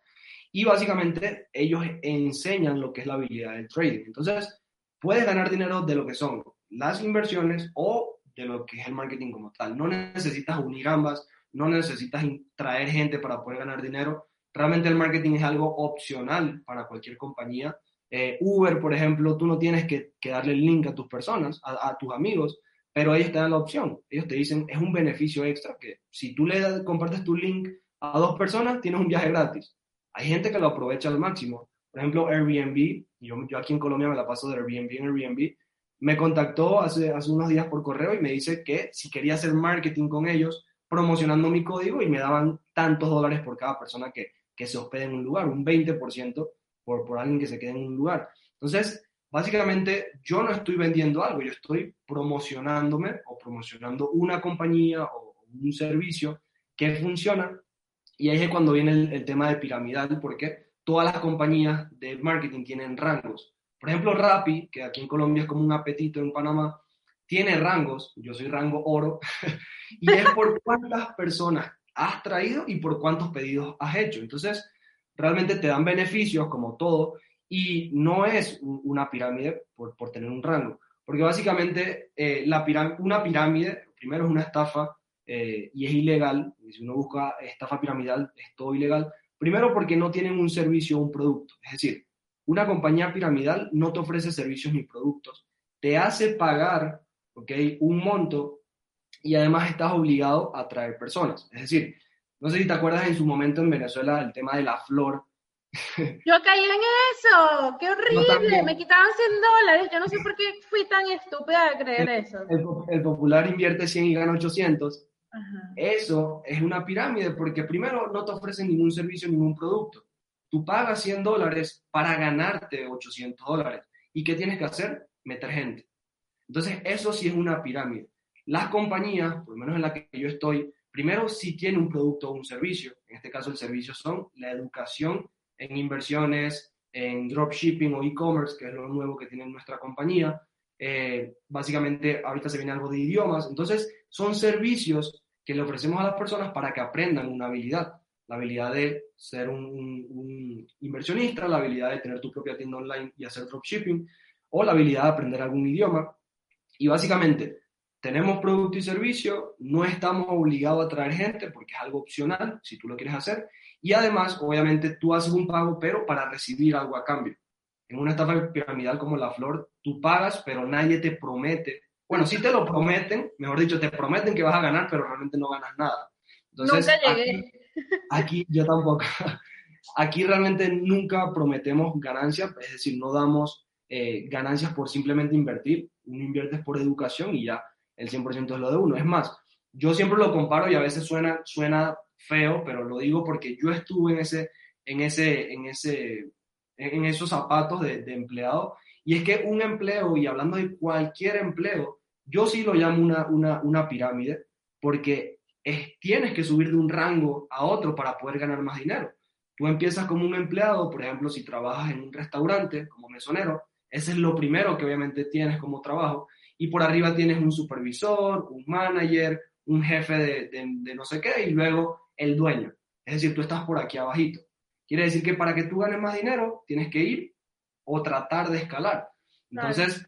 Y básicamente ellos enseñan lo que es la habilidad del trading. Entonces, puedes ganar dinero de lo que son las inversiones o de lo que es el marketing como tal. No necesitas unir ambas, no necesitas traer gente para poder ganar dinero. Realmente el marketing es algo opcional para cualquier compañía. Eh, Uber, por ejemplo, tú no tienes que, que, darle el link a tus personas, a, a, tus amigos, pero ellos te dan la opción. Ellos te dicen, es un beneficio extra que si tú le compartes tu link a dos personas, tienes un viaje gratis. Hay gente que lo aprovecha al máximo. Por ejemplo, Airbnb, yo, yo aquí en Colombia me la paso de Airbnb en Airbnb, me contactó hace, hace unos días por correo y me dice que si quería hacer marketing con ellos, promocionando mi código y me daban tantos dólares por cada persona que, que se hospede en un lugar, un 20% por, por alguien que se quede en un lugar. Entonces, básicamente yo no estoy vendiendo algo, yo estoy promocionándome o promocionando una compañía o un servicio que funciona. Y ahí es cuando viene el, tema de piramidal, porque todas las compañías de marketing tienen rangos. Por ejemplo, Rappi, que aquí en Colombia es como un apetito en Panamá, tiene rangos, yo soy rango oro, y es por cuántas personas has traído y por cuántos pedidos has hecho. Entonces, realmente te dan beneficios como todo y no es una pirámide por, por tener un rango, porque básicamente eh, la una pirámide, primero es una estafa eh, y es ilegal, y si uno busca estafa piramidal es todo ilegal, primero porque no tienen un servicio o un producto, es decir, una compañía piramidal no te ofrece servicios ni productos, te hace pagar ¿okay? un monto y además estás obligado a traer personas. Es decir, no sé si te acuerdas en su momento en Venezuela el tema de la flor. Yo caí en eso, qué horrible, me quitaban 100 dólares, yo no sé por qué fui tan estúpida de creer eso. El, popular invierte 100 y gana 800. Eso es una pirámide porque primero no te ofrecen ningún servicio, ningún producto. Tú pagas 100 dólares para ganarte 800 dólares. ¿Y qué tienes que hacer? Meter gente. Entonces, eso sí es una pirámide. Las compañías, por lo menos en la que yo estoy, primero sí tienen un producto o un servicio. En este caso, el servicio son la educación en inversiones, en dropshipping o e-commerce, que es lo nuevo que tiene nuestra compañía. Eh, básicamente, ahorita se viene algo de idiomas. Entonces, son servicios que le ofrecemos a las personas para que aprendan una habilidad. La habilidad de ser un, un inversionista, la habilidad de tener tu propia tienda online y hacer dropshipping, o la habilidad de aprender algún idioma. Y básicamente, tenemos producto y servicio, no estamos obligados a traer gente porque es algo opcional, si tú lo quieres hacer. Y además, obviamente, tú haces un pago, pero para recibir algo a cambio. En una estafa piramidal como la flor, tú pagas, pero nadie te promete. Bueno, si te lo prometen, mejor dicho, te prometen que vas a ganar, pero realmente no ganas nada. Entonces, nunca llegué. Aquí, aquí yo tampoco. Aquí realmente nunca prometemos ganancias, es decir, no damos eh, ganancias por simplemente invertir, uno invierte por educación y ya el 100% es lo de uno. Es más, yo siempre lo comparo y a veces suena, suena feo, pero lo digo porque yo estuve en, ese, en, ese, en, ese, en esos zapatos de, empleado y es que un empleo, y hablando de cualquier empleo, yo sí lo llamo una, una, una pirámide porque es, tienes que subir de un rango a otro para poder ganar más dinero. Tú empiezas como un empleado, por ejemplo, si trabajas en un restaurante como mesonero, ese es lo primero que obviamente tienes como trabajo. Y por arriba tienes un supervisor, un manager, un jefe de, no sé qué y luego el dueño. Es decir, tú estás por aquí abajito. Quiere decir que para que tú ganes más dinero tienes que ir o tratar de escalar. Entonces,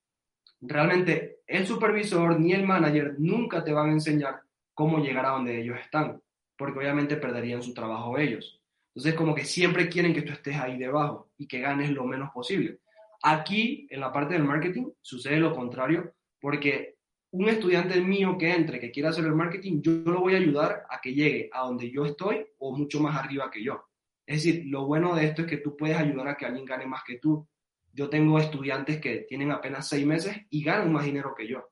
realmente el supervisor ni el manager nunca te van a enseñar cómo llegar a donde ellos están, porque obviamente perderían su trabajo ellos. Entonces, como que siempre quieren que tú estés ahí debajo y que ganes lo menos posible. Aquí, en la parte del marketing, sucede lo contrario, porque un estudiante mío que entre, que quiera hacer el marketing, yo lo voy a ayudar a que llegue a donde yo estoy o mucho más arriba que yo. Es decir, lo bueno de esto es que tú puedes ayudar a que alguien gane más que tú. Yo tengo estudiantes que tienen apenas seis meses y ganan más dinero que yo.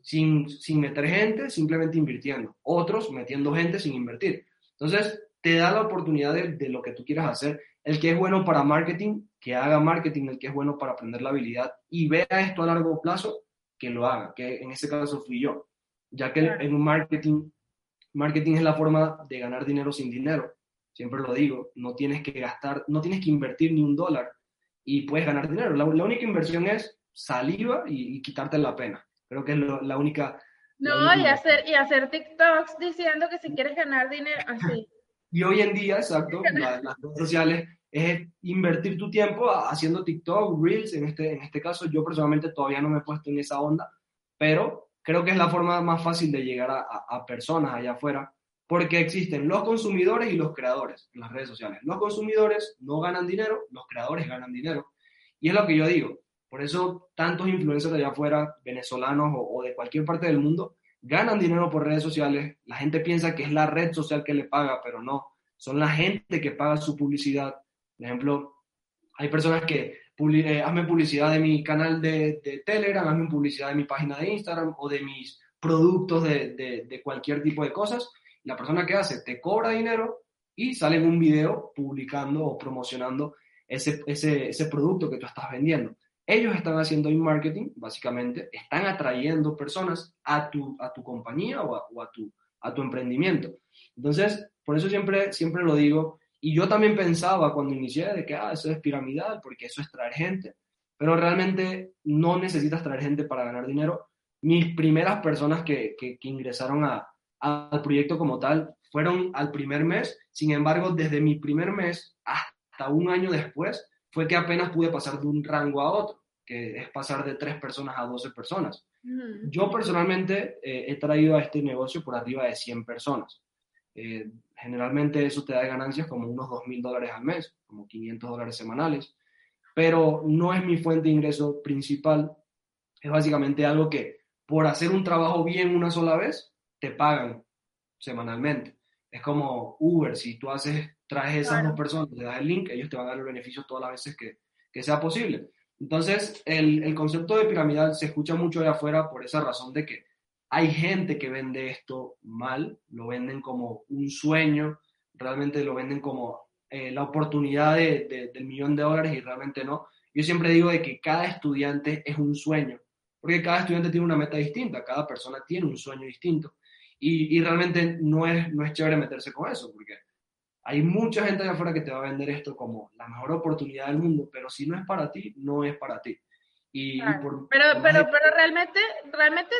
Sin, sin meter gente, simplemente invirtiendo. Otros metiendo gente sin invertir. Entonces, te da la oportunidad de, de lo que tú quieras hacer. El que es bueno para marketing, que haga marketing, el que es bueno para aprender la habilidad y vea esto a largo plazo, que lo haga, que en ese caso fui yo, ya que en un marketing, marketing es la forma de ganar dinero sin dinero, siempre lo digo, no tienes que gastar, no tienes que invertir ni un dólar y puedes ganar dinero, la, única inversión es saliva y, quitarte la pena, creo que es la única... No, y, hacer, y hacer TikToks diciendo que si quieres ganar dinero, así. Y hoy en día, exacto, las redes sociales es invertir tu tiempo haciendo TikTok, Reels, en este, en este caso yo personalmente todavía no me he puesto en esa onda, pero creo que es la forma más fácil de llegar a, personas allá afuera, porque existen los consumidores y los creadores en las redes sociales. Los consumidores no ganan dinero, los creadores ganan dinero. Y es lo que yo digo. Por eso tantos influencers allá afuera, venezolanos o de cualquier parte del mundo, ganan dinero por redes sociales. La gente piensa que es la red social que le paga, pero no son la gente que paga su publicidad. Por ejemplo, hay personas que eh, hazme publicidad de mi canal de, de, Telegram, hazme publicidad de mi página de Instagram o de mis productos de, de, de, cualquier tipo de cosas. La persona que hace te cobra dinero y sale en un video publicando o promocionando ese, ese, ese producto que tú estás vendiendo. Ellos están haciendo marketing, básicamente, están atrayendo personas a tu, a tu compañía o a, o a, tu, a tu emprendimiento. Entonces, por eso siempre, siempre lo digo, y yo también pensaba cuando inicié de que, ah, eso es piramidal, porque eso es traer gente, pero realmente no necesitas traer gente para ganar dinero. Mis primeras personas que, que, ingresaron a, al proyecto como tal fueron al primer mes, sin embargo, desde mi primer mes hasta un año después, fue que apenas pude pasar de un rango a otro, que es pasar de tres personas a 12 personas. Yo personalmente eh, he traído a este negocio por arriba de 100 personas. Eh, generalmente eso te da ganancias como unos 2 mil dólares al mes, como 500 dólares semanales, pero no es mi fuente de ingreso principal. Es básicamente algo que por hacer un trabajo bien una sola vez, te pagan semanalmente. Es como Uber, si tú haces, traes esas dos personas, le das el link, ellos te van a dar el beneficio todas las veces que, que sea posible. Entonces, el, el, concepto de piramidal se escucha mucho de afuera por esa razón de que hay gente que vende esto mal, lo venden como un sueño, realmente lo venden como eh, la oportunidad de, del millón de dólares y realmente no. Yo siempre digo de que cada estudiante es un sueño, porque cada estudiante tiene una meta distinta, cada persona tiene un sueño distinto. Y, y realmente no es, no es chévere meterse con eso, porque hay mucha gente allá afuera que te va a vender esto como la mejor oportunidad del mundo, pero si no es para ti, no es para ti. Y, pero, pero, pero realmente, realmente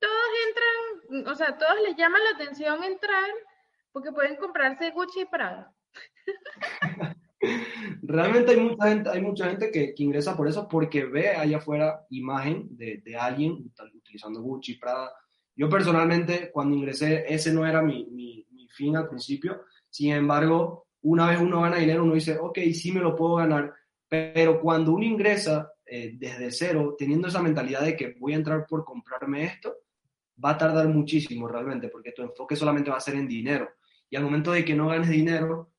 todos entran, o sea, todos les llama la atención entrar porque pueden comprarse Gucci y Prada. Realmente hay mucha gente, hay mucha gente que, ingresa por eso porque ve allá afuera imagen de, alguien utilizando Gucci, Prada. Yo personalmente cuando ingresé ese no era mi, fin al principio. Sin embargo, una vez uno gana dinero, uno dice, ok, sí me lo puedo ganar. Pero cuando uno ingresa eh, desde cero, teniendo esa mentalidad de que voy a entrar por comprarme esto, va a tardar muchísimo realmente, porque tu enfoque solamente va a ser en dinero. Y al momento de que no ganes dinero,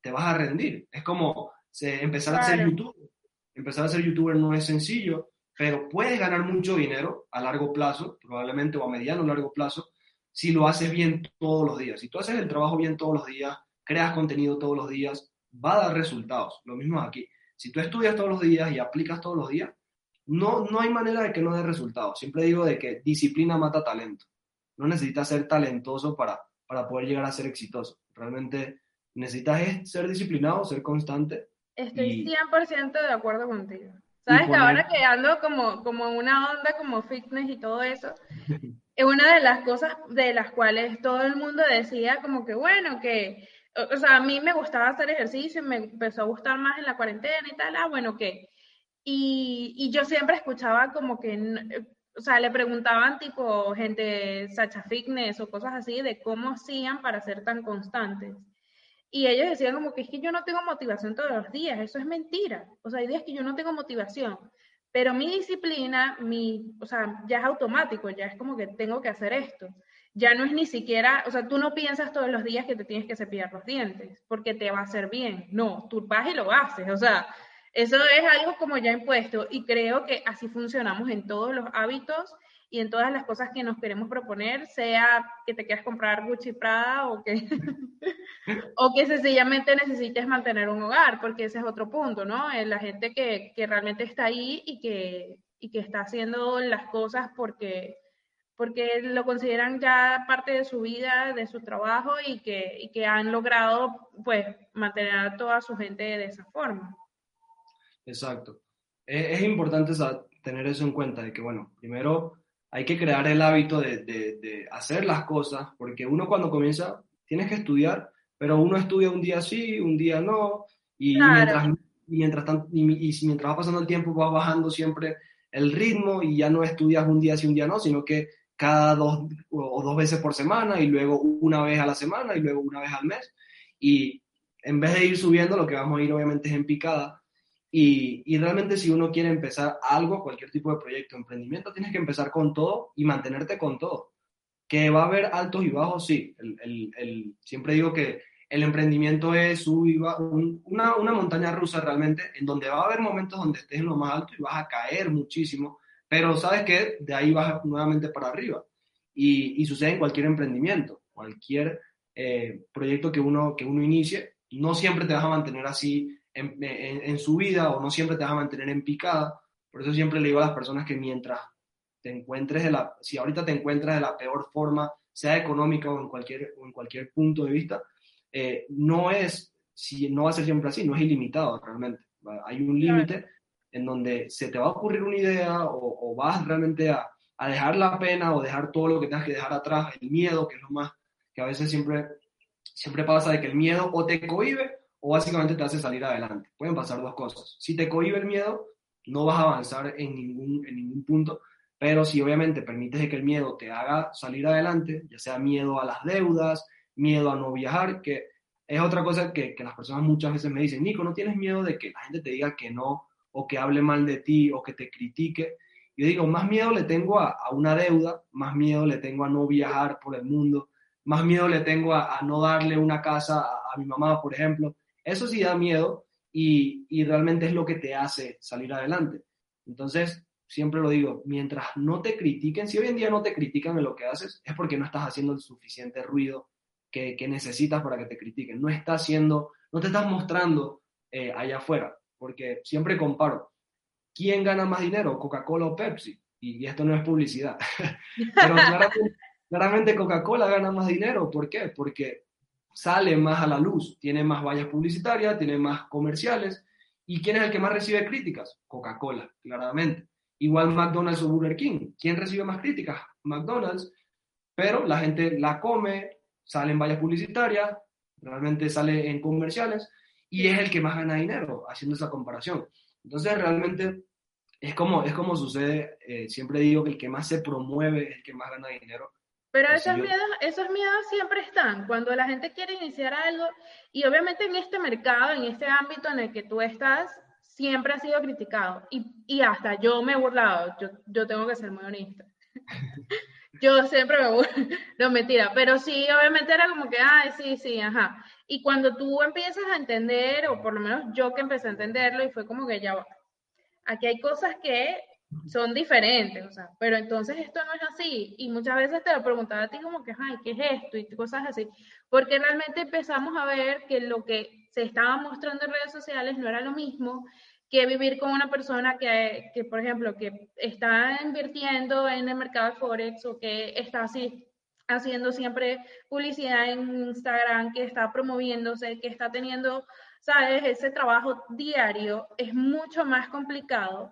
te vas a rendir. Es como empezar a ser youtuber. Empezar a ser youtuber no es sencillo, pero puedes ganar mucho dinero a largo plazo, probablemente o a mediano o largo plazo, si lo haces bien todos los días. Si tú haces el trabajo bien todos los días, creas contenido todos los días, va a dar resultados. Lo mismo aquí. Si tú estudias todos los días y aplicas todos los días, no, no hay manera de que no dé resultados. Siempre digo de que disciplina mata talento. No necesitas ser talentoso para, para poder llegar a ser exitoso. Realmente necesitas ser disciplinado, ser constante. Estoy 100% de acuerdo contigo. Sabes que ahora que ando como, como una onda como fitness y todo eso, es una de las cosas de las cuales todo el mundo decía como que bueno, que, o sea, a mí me gustaba hacer ejercicio y me empezó a gustar más en la cuarentena y tal, ah, bueno, que y, yo siempre escuchaba como que, o sea, le preguntaban tipo gente Sacha Fitness o cosas así de cómo hacían para ser tan constantes. Y ellos decían como que es que yo no tengo motivación todos los días, eso es mentira. O sea, hay días que yo no tengo motivación, pero mi disciplina, mi, o sea, ya es automático, ya es como que tengo que hacer esto. Ya no es ni siquiera, o sea, tú no piensas todos los días que te tienes que cepillar los dientes porque te va a hacer bien. No, tú vas y lo haces. O sea, eso es algo como ya impuesto y creo que así funcionamos en todos los hábitos y en todas las cosas que nos queremos proponer, sea que te quieras comprar Gucci Prada o que, o que sencillamente necesites mantener un hogar, porque ese es otro punto, ¿no? Eh, la gente que, que realmente está ahí y que, y que está haciendo las cosas porque, porque lo consideran ya parte de su vida, de su trabajo y que, y que han logrado pues mantener a toda su gente de esa forma. Exacto. Es, importante tener eso en cuenta, de que, bueno, primero hay que crear el hábito de, hacer las cosas, porque uno cuando comienza, tienes que estudiar, pero uno estudia un día sí, un día no, y mientras, mientras, y, y mientras va pasando el tiempo va bajando siempre el ritmo y ya no estudias un día sí, un día no, sino que cada dos o dos veces por semana y luego una vez a la semana y luego una vez al mes. Y en vez de ir subiendo, lo que vamos a ir obviamente es en picada y, y, realmente si uno quiere empezar algo, cualquier tipo de proyecto, emprendimiento, tienes que empezar con todo y mantenerte con todo. Que va a haber altos y bajos, sí. El, el, siempre digo que el emprendimiento es una, una montaña rusa realmente, en donde va a haber momentos donde estés en lo más alto y vas a caer muchísimo, pero sabes que de ahí vas nuevamente para arriba. Y, y sucede en cualquier emprendimiento, cualquier eh, proyecto que uno, que uno inicie, no siempre te vas a mantener así en, en, en, su vida o no siempre te vas a mantener en picada. Por eso siempre le digo a las personas que mientras te encuentres de la, si ahorita te encuentras de la peor forma, sea económica o en cualquier, o en cualquier punto de vista, eh, no es, si no va a ser siempre así, no es ilimitado realmente. Hay un límite en donde se te va a ocurrir una idea o, o vas realmente a, a, dejar la pena o dejar todo lo que tengas que dejar atrás, el miedo, que es lo más que a veces siempre, siempre pasa de que el miedo o te cohibe o básicamente te hace salir adelante. Pueden pasar dos cosas. Si te cohibe el miedo, no vas a avanzar en ningún, en ningún punto, pero si obviamente permites que el miedo te haga salir adelante, ya sea miedo a las deudas, miedo a no viajar, que es otra cosa que, que, las personas muchas veces me dicen, Nico, ¿no tienes miedo de que la gente te diga que no, o que hable mal de ti, o que te critique? Yo digo, más miedo le tengo a, a una deuda, más miedo le tengo a no viajar por el mundo, más miedo le tengo a, no darle una casa a, mi mamá, por ejemplo. Eso sí da miedo y, y realmente es lo que te hace salir adelante. Entonces, siempre lo digo, mientras no te critiquen, si hoy en día no te critican en lo que haces, es porque no estás haciendo el suficiente ruido que, que necesitas para que te critiquen. No estás haciendo, no te estás mostrando eh, allá afuera, porque siempre comparo. ¿Quién gana más dinero, Coca-Cola o Pepsi? Y, y, esto no es publicidad. Pero claramente, claramente Coca-Cola gana más dinero. ¿Por qué? Porque sale más a la luz, tiene más vallas publicitarias, tiene más comerciales. ¿Y quién es el que más recibe críticas? Coca-Cola, claramente. Igual McDonald's o Burger King. ¿Quién recibe más críticas? McDonald's. Pero la gente la come, sale en vallas publicitarias, realmente sale en comerciales y es el que más gana dinero haciendo esa comparación. Entonces realmente es como, es como sucede, eh, siempre digo que el que más se promueve es el que más gana dinero. Pero esos, yo... miedos, esos miedos siempre están. Cuando la gente quiere iniciar algo y obviamente en este mercado, en este ámbito en el que tú estás, siempre ha sido criticado. Y, y hasta yo me he burlado, yo, yo tengo que ser muy honesta. yo siempre me burlo, no mentira, pero sí, obviamente era como que, ay, sí, sí, ajá. Y cuando tú empiezas a entender, o por lo menos yo que empecé a entenderlo, y fue como que ya, aquí hay cosas que son diferentes, o sea, pero entonces esto no es así. Y muchas veces te lo preguntaba a ti como que, ay, ¿qué es esto? Y cosas así. Porque realmente empezamos a ver que lo que se estaba mostrando en redes sociales no era lo mismo que vivir con una persona que, que, por ejemplo, que está invirtiendo en el mercado Forex o que está así haciendo siempre publicidad en Instagram, que está promoviéndose, que está teniendo, sabes, ese trabajo diario, es mucho más complicado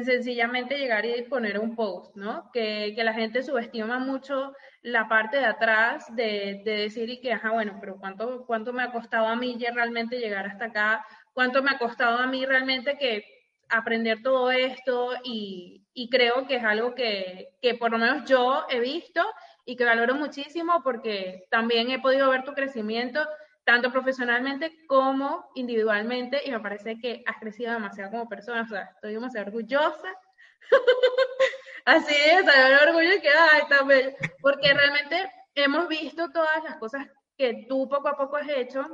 sencillamente llegar y poner un post, ¿no? Que, que la gente subestima mucho la parte de atrás de, de decir y que, ajá, bueno, pero ¿cuánto, ¿cuánto me ha costado a mí realmente llegar hasta acá? ¿Cuánto me ha costado a mí realmente que aprender todo esto? Y, y creo que es algo que, que por lo menos yo he visto y que valoro muchísimo porque también he podido ver tu crecimiento tanto profesionalmente como individualmente y me parece que has crecido demasiado como persona, o sea, estoy demasiado orgullosa. Así es, hay orgullo que, ay, también, porque realmente hemos visto todas las cosas que tú poco a poco has hecho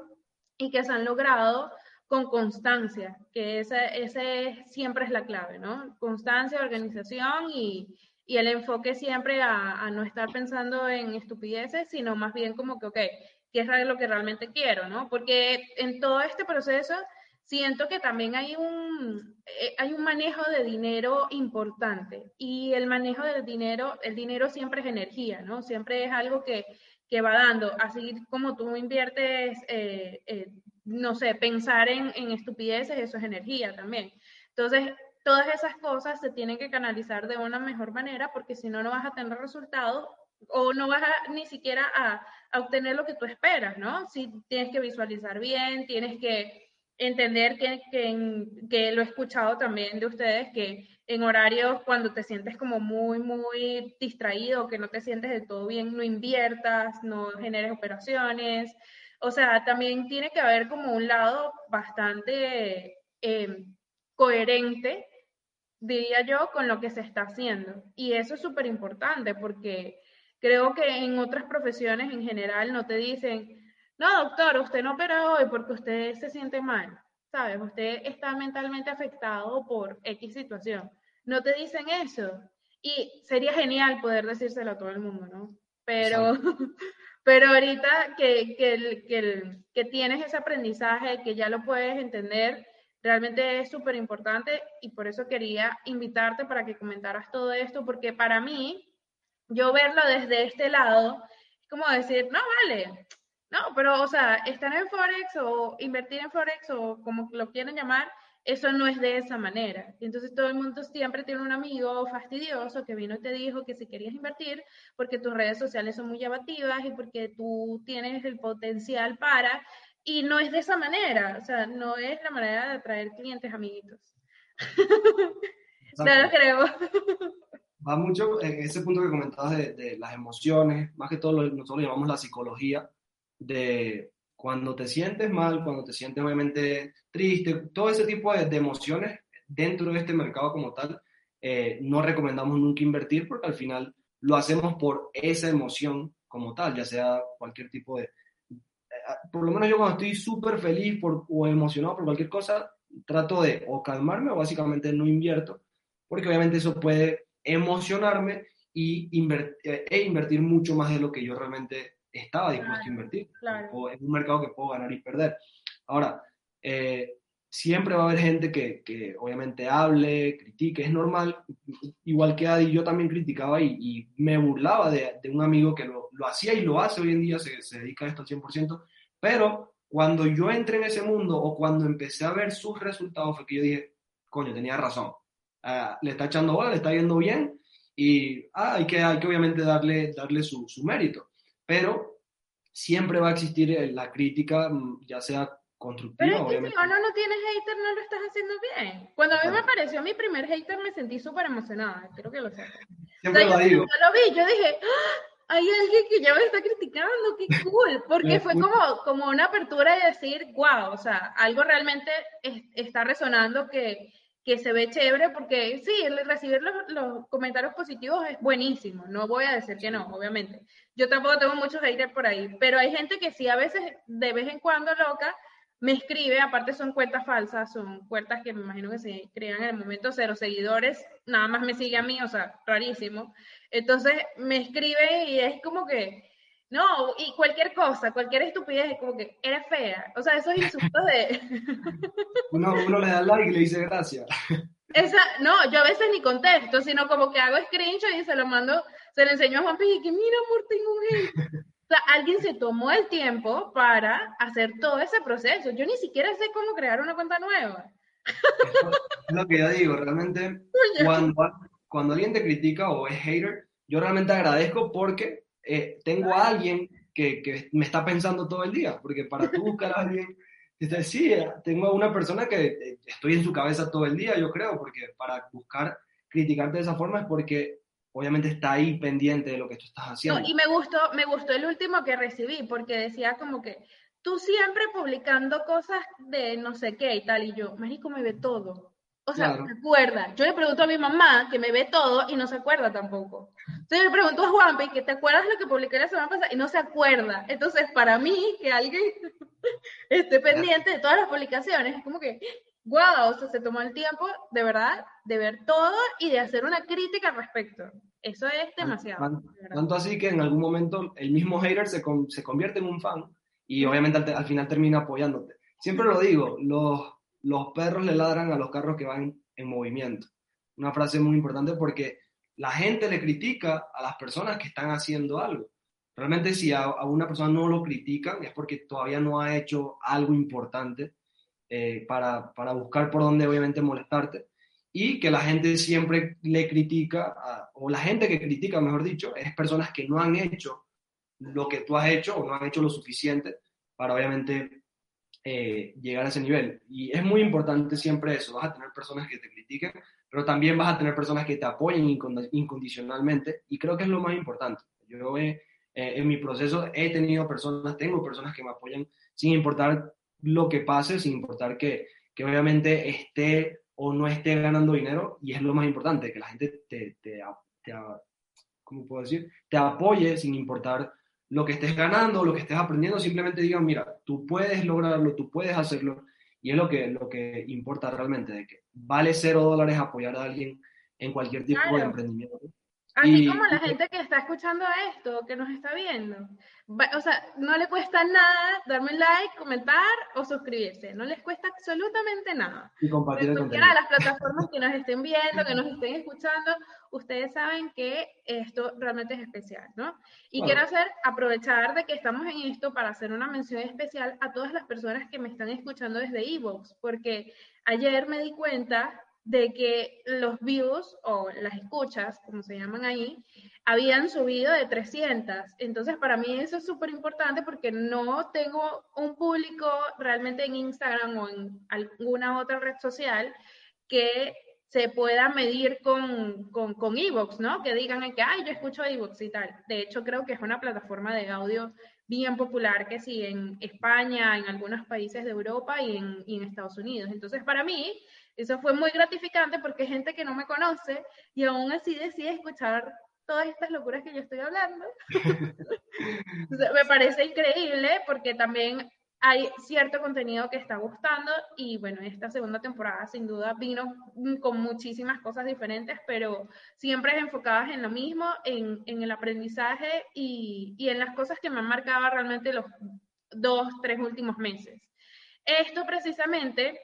y que se han logrado con constancia, que ese, ese siempre es la clave, ¿no? Constancia, organización y, y el enfoque siempre a, a, no estar pensando en estupideces, sino más bien como que, ok, ¿qué es lo que realmente quiero, no? Porque en todo este proceso siento que también hay un, eh, hay un manejo de dinero importante y el manejo del dinero, el dinero siempre es energía, ¿no? Siempre es algo que, que va dando, así como tú inviertes, eh, eh, no sé, pensar en, en estupideces, eso es energía también. Entonces, todas esas cosas se tienen que canalizar de una mejor manera porque si no, no vas a tener resultados o no vas ni siquiera a, obtener lo que tú esperas, ¿no? Si tienes que visualizar bien, tienes que entender que, que, que lo he escuchado también de ustedes, que en horarios cuando te sientes como muy, muy distraído, que no te sientes de todo bien, no inviertas, no generes operaciones. O sea, también tiene que haber como un lado bastante eh, coherente diría yo, con lo que se está haciendo. Y eso es súper importante porque creo que en otras profesiones en general no te dicen, no, doctor, usted no opera hoy porque usted se siente mal, ¿sabes? Usted está mentalmente afectado por X situación. No te dicen eso. Y sería genial poder decírselo a todo el mundo, ¿no? Pero, pero ahorita que, que, que, que tienes ese aprendizaje, que ya lo puedes entender, realmente es súper importante y por eso quería invitarte para que comentaras todo esto, porque para mí, yo verlo desde este lado, es como decir, no, vale, no, pero, o sea, estar en Forex o invertir en Forex o como lo quieren llamar, eso no es de esa manera. Y entonces todo el mundo siempre tiene un amigo fastidioso que vino y te dijo que si querías invertir, porque tus redes sociales son muy llamativas y porque tú tienes el potencial para, y no es de esa manera, o sea, no es la manera de atraer clientes amiguitos. no lo creo. Va mucho en ese punto que comentabas de, de las emociones, más que todo lo, nosotros llamamos la psicología, de cuando te sientes mal, cuando te sientes obviamente triste, todo ese tipo de, emociones dentro de este mercado como tal, eh, no recomendamos nunca invertir porque al final lo hacemos por esa emoción como tal, ya sea cualquier tipo de... Eh, por lo menos yo cuando estoy súper feliz por, o emocionado por cualquier cosa, trato de o calmarme o básicamente no invierto, porque obviamente eso puede emocionarme y eh, e invertir mucho más de lo que yo realmente estaba dispuesto a invertir. O en un mercado que puedo ganar y perder. Ahora, eh, siempre va a haber gente que, que, obviamente hable, critique, es normal. Igual que Adi, yo también criticaba y, me burlaba de, de, un amigo que lo, lo, hacía y lo hace hoy en día, se, se dedica a esto al 100%. Pero cuando yo entré en ese mundo o cuando empecé a ver sus resultados, fue que yo dije, coño, tenía razón. Ah, le está echando bola, le está yendo bien y ah, hay, que, hay que obviamente darle, darle su, su mérito pero siempre va a existir eh, la crítica, mm, ya sea constructiva. Pero es que si uno no tienes hater, no lo estás haciendo bien. Cuando a mí me apareció mi primer hater, me sentí súper emocionada, creo que lo sé. Siempre lo digo. Yo lo vi, yo dije, ¡Ah! hay alguien que ya me está criticando, qué cool, porque fue como, como una apertura de decir, wow, o sea, algo realmente está resonando que que se ve chévere porque sí, recibir los, comentarios positivos es buenísimo, no voy a decir que no, obviamente. Yo tampoco tengo muchos haters por ahí, pero hay gente que sí a veces, de vez en cuando loca, me escribe, aparte son cuentas falsas, son cuentas que me imagino que se crean en el momento cero seguidores, nada más me sigue a mí, o sea, rarísimo. Entonces me escribe y es como que, no, y cualquier cosa, cualquier estupidez, es como que eres fea. O sea, esos insultos de. uno, uno le da like y le dice gracias. Esa, no, yo a veces ni contesto, sino como que hago screenshot y se lo mando, se lo enseño a Juan y que mira, amor, tengo un hate. O sea, alguien se tomó el tiempo para hacer todo ese proceso. Yo ni siquiera sé cómo crear una cuenta nueva. Es lo que yo digo, realmente, cuando, cuando alguien te critica o es hater, yo realmente agradezco porque eh, tengo a alguien que, que, me está pensando todo el día, porque para tú buscar a alguien, sí, tengo a una persona que eh, estoy en su cabeza todo el día, yo creo, porque para buscar criticarte de esa forma es porque obviamente está ahí pendiente de lo que tú estás haciendo. y me gustó, me gustó el último que recibí, porque decía como que tú siempre publicando cosas de no sé qué y tal, y yo, México me ve todo. O sea, se acuerda. Yo le pregunto a mi mamá, que me ve todo, y no se acuerda tampoco. Entonces le pregunto a Juanpi, que te acuerdas lo que publiqué la semana pasada, y no se acuerda. Entonces, para mí, que alguien esté pendiente de todas las publicaciones, es como que, wow, o sea, se tomó el tiempo, de verdad, de ver todo y de hacer una crítica al respecto. Eso es demasiado. Tanto así que en algún momento el mismo hater se, se convierte en un fan y obviamente al, al final termina apoyándote. Siempre lo digo, los los perros le ladran a los carros que van en movimiento. Una frase muy importante porque la gente le critica a las personas que están haciendo algo. Realmente si a, una persona no lo critican es porque todavía no ha hecho algo importante eh, para, para, buscar por dónde obviamente molestarte. Y que la gente siempre le critica, o la gente que critica, mejor dicho, es personas que no han hecho lo que tú has hecho o no han hecho lo suficiente para obviamente eh, llegar a ese nivel. Y es muy importante siempre eso, vas a tener personas que te critiquen, pero también vas a tener personas que te apoyen incondicionalmente y creo que es lo más importante. Yo eh, en mi proceso he tenido personas, tengo personas que me apoyan sin importar lo que pase, sin importar que, que obviamente esté o no esté ganando dinero y es lo más importante, que la gente te, te, te ¿cómo puedo decir? Te apoye sin importar lo que estés ganando, lo que estés aprendiendo, simplemente digan, mira, tú puedes lograrlo, tú puedes hacerlo, y es lo que, lo que importa realmente, de que vale cero dólares apoyar a alguien en cualquier tipo de emprendimiento. Así como la gente que está escuchando esto, que nos está viendo. O sea, no le cuesta nada darme like, comentar o suscribirse. No les cuesta absolutamente nada. Y compartir el contenido. las plataformas que nos estén viendo, que nos estén escuchando, ustedes saben que esto realmente es especial, ¿no? Y quiero hacer, aprovechar de que estamos en esto para hacer una mención especial a todas las personas que me están escuchando desde Evox, porque ayer me di cuenta de que los views o las escuchas, como se llaman ahí, habían subido de 300. Entonces, para mí eso es súper importante porque no tengo un público realmente en Instagram o en alguna otra red social que se pueda medir con, con, con Evox, ¿no? Que digan que, ay, yo escucho Evox y tal. De hecho, creo que es una plataforma de audio bien popular que sí en España, en algunos países de Europa y en, y en Estados Unidos. Entonces, para mí, eso fue muy gratificante porque hay gente que no me conoce y aún así decide escuchar todas estas locuras que yo estoy hablando. me parece increíble porque también hay cierto contenido que está gustando y bueno, esta segunda temporada sin duda vino con muchísimas cosas diferentes, pero siempre enfocadas en lo mismo, en, en el aprendizaje y, y, en las cosas que me han marcado realmente los dos, tres últimos meses. Esto precisamente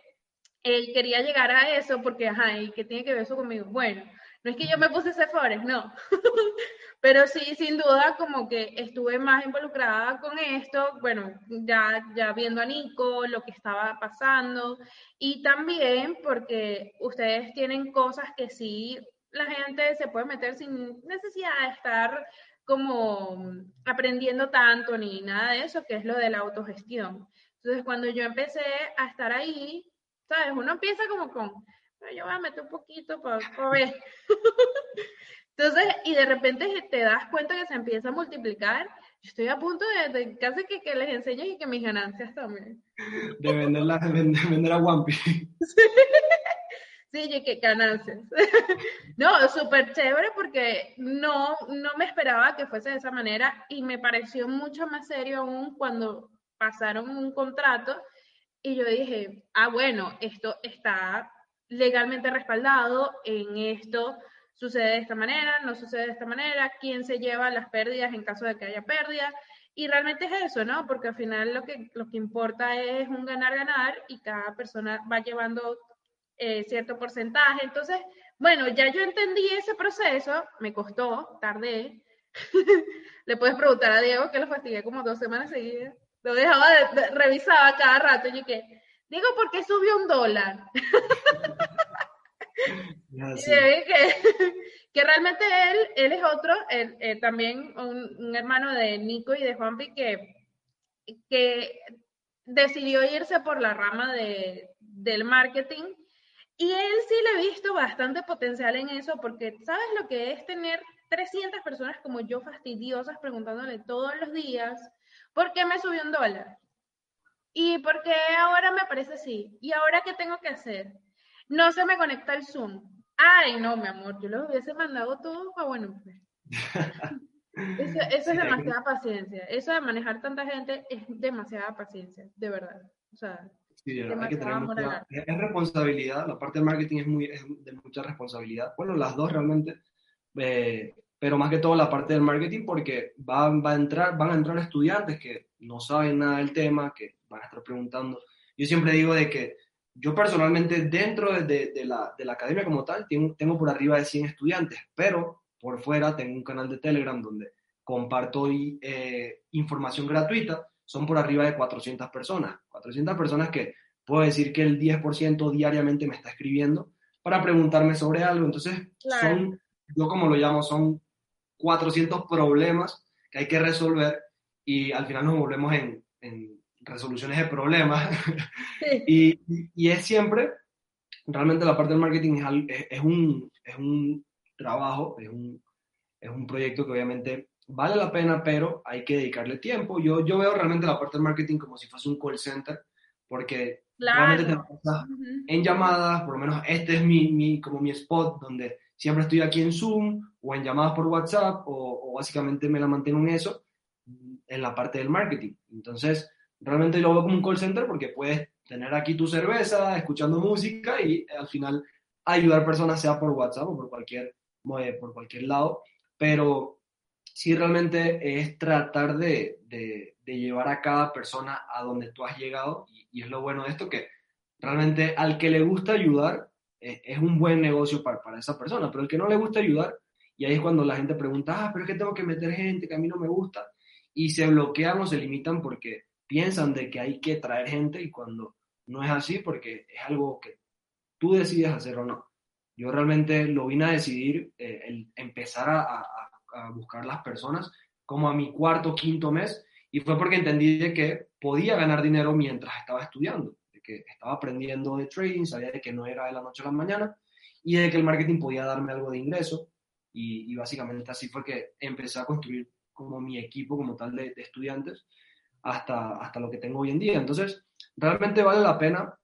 él quería llegar a eso porque, ajá, ¿y qué tiene que ver eso conmigo? Bueno, no es que yo me puse Sephora, no, pero sí, sin duda, como que estuve más involucrada con esto, bueno, ya, ya viendo a Nico, lo que estaba pasando, y también porque ustedes tienen cosas que sí la gente se puede meter sin necesidad de estar como aprendiendo tanto ni nada de eso, que es lo de la autogestión. Entonces, cuando yo empecé a estar ahí, ¿sabes? Uno empieza como con, yo voy a meter un poquito para, ver. Entonces, y de repente te das cuenta que se empieza a multiplicar. Yo estoy a punto de, casi que, que, les enseñe y que mis ganancias también. De vender, de vender, a Wampi. Sí, y que ganancias. No, súper chévere porque no, no me esperaba que fuese de esa manera y me pareció mucho más serio aún cuando pasaron un contrato y yo dije, ah, bueno, esto está legalmente respaldado, en esto sucede de esta manera, no sucede de esta manera, quién se lleva las pérdidas en caso de que haya pérdidas. Y realmente es eso, ¿no? Porque al final lo que, lo que importa es un ganar-ganar y cada persona va llevando eh, cierto porcentaje. Entonces, bueno, ya yo entendí ese proceso, me costó, tardé. Le puedes preguntar a Diego que lo fastigué como dos semanas seguidas. Lo dejaba, de, revisaba cada rato y que, digo, ¿por qué subió un dólar? que, que, realmente él, él es otro, él, también un, hermano de Nico y de Juanpi que, que decidió irse por la rama de, del marketing. Y él sí le he visto bastante potencial en eso, porque ¿sabes lo que es tener 300 personas como yo fastidiosas preguntándole todos los días ¿Por qué me subió un dólar? ¿Y por qué ahora me parece así? ¿Y ahora qué tengo que hacer? No se me conecta el Zoom. Ay, no, mi amor, yo lo hubiese mandado todo a bueno. Pues. Eso, eso es demasiada paciencia. Eso de manejar tanta gente es demasiada paciencia, de verdad. O sea, sí, hay que tener mucha, es responsabilidad. La parte del marketing es, muy, es de mucha responsabilidad. Bueno, las dos realmente. Eh, pero más que todo la parte del marketing porque va, va, a entrar, van a entrar estudiantes que no saben nada del tema, que van a estar preguntando. Yo siempre digo de que yo personalmente dentro de, de, la, de la, academia como tal tengo, tengo, por arriba de 100 estudiantes, pero por fuera tengo un canal de Telegram donde comparto eh, información gratuita, son por arriba de 400 personas, 400 personas que puedo decir que el 10% diariamente me está escribiendo para preguntarme sobre algo, entonces son, yo como lo llamo, son 400 problemas que hay que resolver y al final nos volvemos en, en resoluciones de problemas. y, y, es siempre, realmente la parte del marketing es, es, un, es un trabajo, es un, es un proyecto que obviamente vale la pena, pero hay que dedicarle tiempo. Yo, yo veo realmente la parte del marketing como si fuese un call center, porque realmente te en llamadas, por lo menos este es mi, mi, como mi spot donde siempre estoy aquí en Zoom o en llamadas por WhatsApp o, básicamente me la mantengo en eso. en la parte del marketing. Entonces, realmente lo veo como un call center porque puedes tener aquí tu cerveza, escuchando música y al final ayudar personas, sea por WhatsApp o por cualquier, por cualquier lado. Pero sí realmente es tratar de, llevar a cada persona a donde tú has llegado y, es lo bueno de esto que realmente al que le gusta ayudar eh, es un buen negocio para, para, esa persona, pero el que no le gusta ayudar, y ahí es cuando la gente pregunta, ah, pero es que tengo que meter gente que a mí no me gusta, y se bloquean o se limitan porque piensan de que hay que traer gente y cuando no es así porque es algo que tú decides hacer o no. Yo realmente lo vine a decidir, eh, el empezar a, a, buscar las personas como a mi cuarto, quinto mes, y fue porque entendí de que podía ganar dinero mientras estaba estudiando, que estaba aprendiendo de trading, sabía de que no era de la noche a la mañana, y de que el marketing podía darme algo de ingreso, y, y básicamente así fue que empecé a construir como mi equipo como tal de, de estudiantes, hasta, hasta lo que tengo hoy en día. Entonces, realmente vale la pena,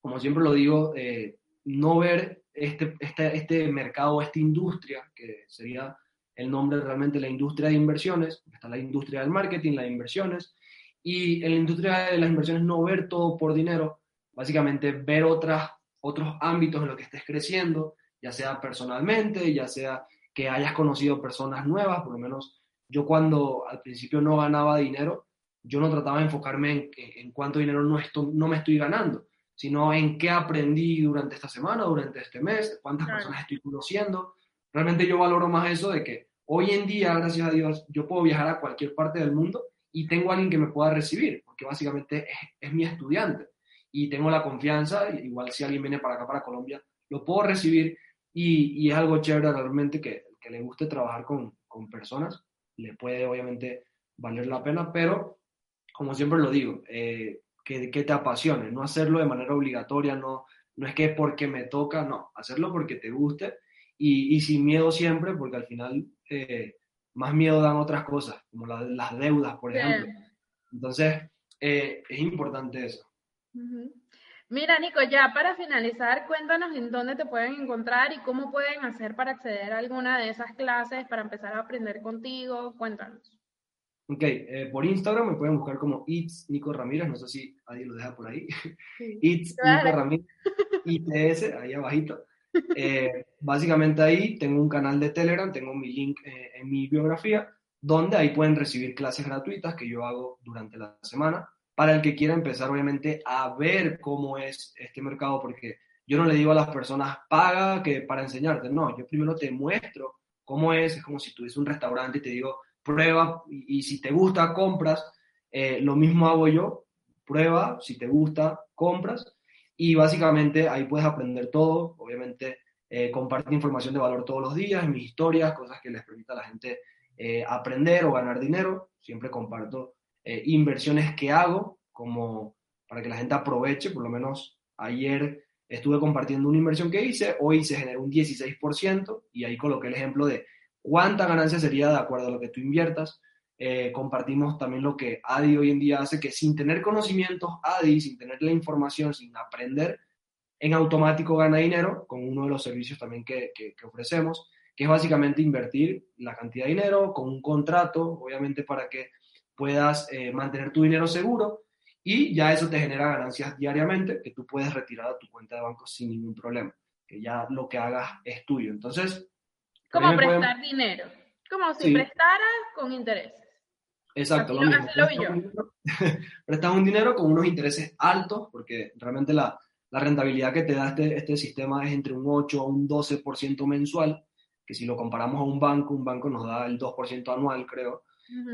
como siempre lo digo, eh, no ver este, este, este mercado, esta industria, que sería el nombre realmente la industria de inversiones, está la industria del marketing, las inversiones, y en la industria de las inversiones no ver todo por dinero, básicamente ver otras, otros ámbitos en los que estés creciendo, ya sea personalmente, ya sea que hayas conocido personas nuevas, por lo menos yo cuando al principio no ganaba dinero, yo no trataba de enfocarme en, en cuánto dinero no, esto, no me estoy ganando, sino en qué aprendí durante esta semana, durante este mes, cuántas personas estoy conociendo. Realmente yo valoro más eso de que hoy en día, gracias a Dios, yo puedo viajar a cualquier parte del mundo y tengo a alguien que me pueda recibir, porque básicamente es, mi estudiante. Y tengo la confianza, igual si alguien viene para acá, para Colombia, lo puedo recibir. Y, y es algo chévere realmente que, que le guste trabajar con, con personas, le puede obviamente valer la pena, pero como siempre lo digo, eh, que, que, te apasione, no hacerlo de manera obligatoria, no, no es que porque me toca, no, hacerlo porque te guste y, y sin miedo siempre, porque al final eh, más miedo dan otras cosas, como la, las deudas, por ejemplo. Entonces, eh, es importante eso. Mira, Nico, ya para finalizar, cuéntanos en dónde te pueden encontrar y cómo pueden hacer para acceder a alguna de esas clases, para empezar a aprender contigo. Cuéntanos. Ok, eh, por Instagram me pueden buscar como It's Nico Ramírez, no sé si alguien lo deja por ahí. It's Nico Ramírez, ITS, ahí abajito. Eh, básicamente ahí tengo un canal de Telegram, tengo mi link eh, en mi biografía, donde ahí pueden recibir clases gratuitas que yo hago durante la semana, para el que quiera empezar obviamente a ver cómo es este mercado, porque yo no le digo a las personas, paga que para enseñarte, no, yo primero te muestro cómo es, es como si tuviese un restaurante y te digo, prueba y, si te gusta, compras. Eh, lo mismo hago yo, prueba, si te gusta, compras. Y básicamente ahí puedes aprender todo, obviamente eh, comparte información de valor todos los días, mis historias, cosas que les permita a la gente eh, aprender o ganar dinero. Siempre comparto eh, inversiones que hago como para que la gente aproveche, por lo menos ayer estuve compartiendo una inversión que hice, hoy se generó un 16% y ahí coloqué el ejemplo de cuánta ganancia sería de acuerdo a lo que tú inviertas. Eh, compartimos también lo que Adi hoy en día hace, que sin tener conocimientos, Adi, sin tener la información, sin aprender, en automático gana dinero con uno de los servicios también que, que, ofrecemos, que es básicamente invertir la cantidad de dinero con un contrato, obviamente para que puedas eh, mantener tu dinero seguro y ya eso te genera ganancias diariamente que tú puedes retirar a tu cuenta de banco sin ningún problema, que ya lo que hagas es tuyo. Entonces, como prestar dinero. Como si prestaras con intereses. Exacto, lo, mismo. Prestas, un dinero con unos intereses altos, porque realmente la, la rentabilidad que te da este, este sistema es entre un 8 o un 12% mensual, que si lo comparamos a un banco, un banco nos da el 2% anual, creo,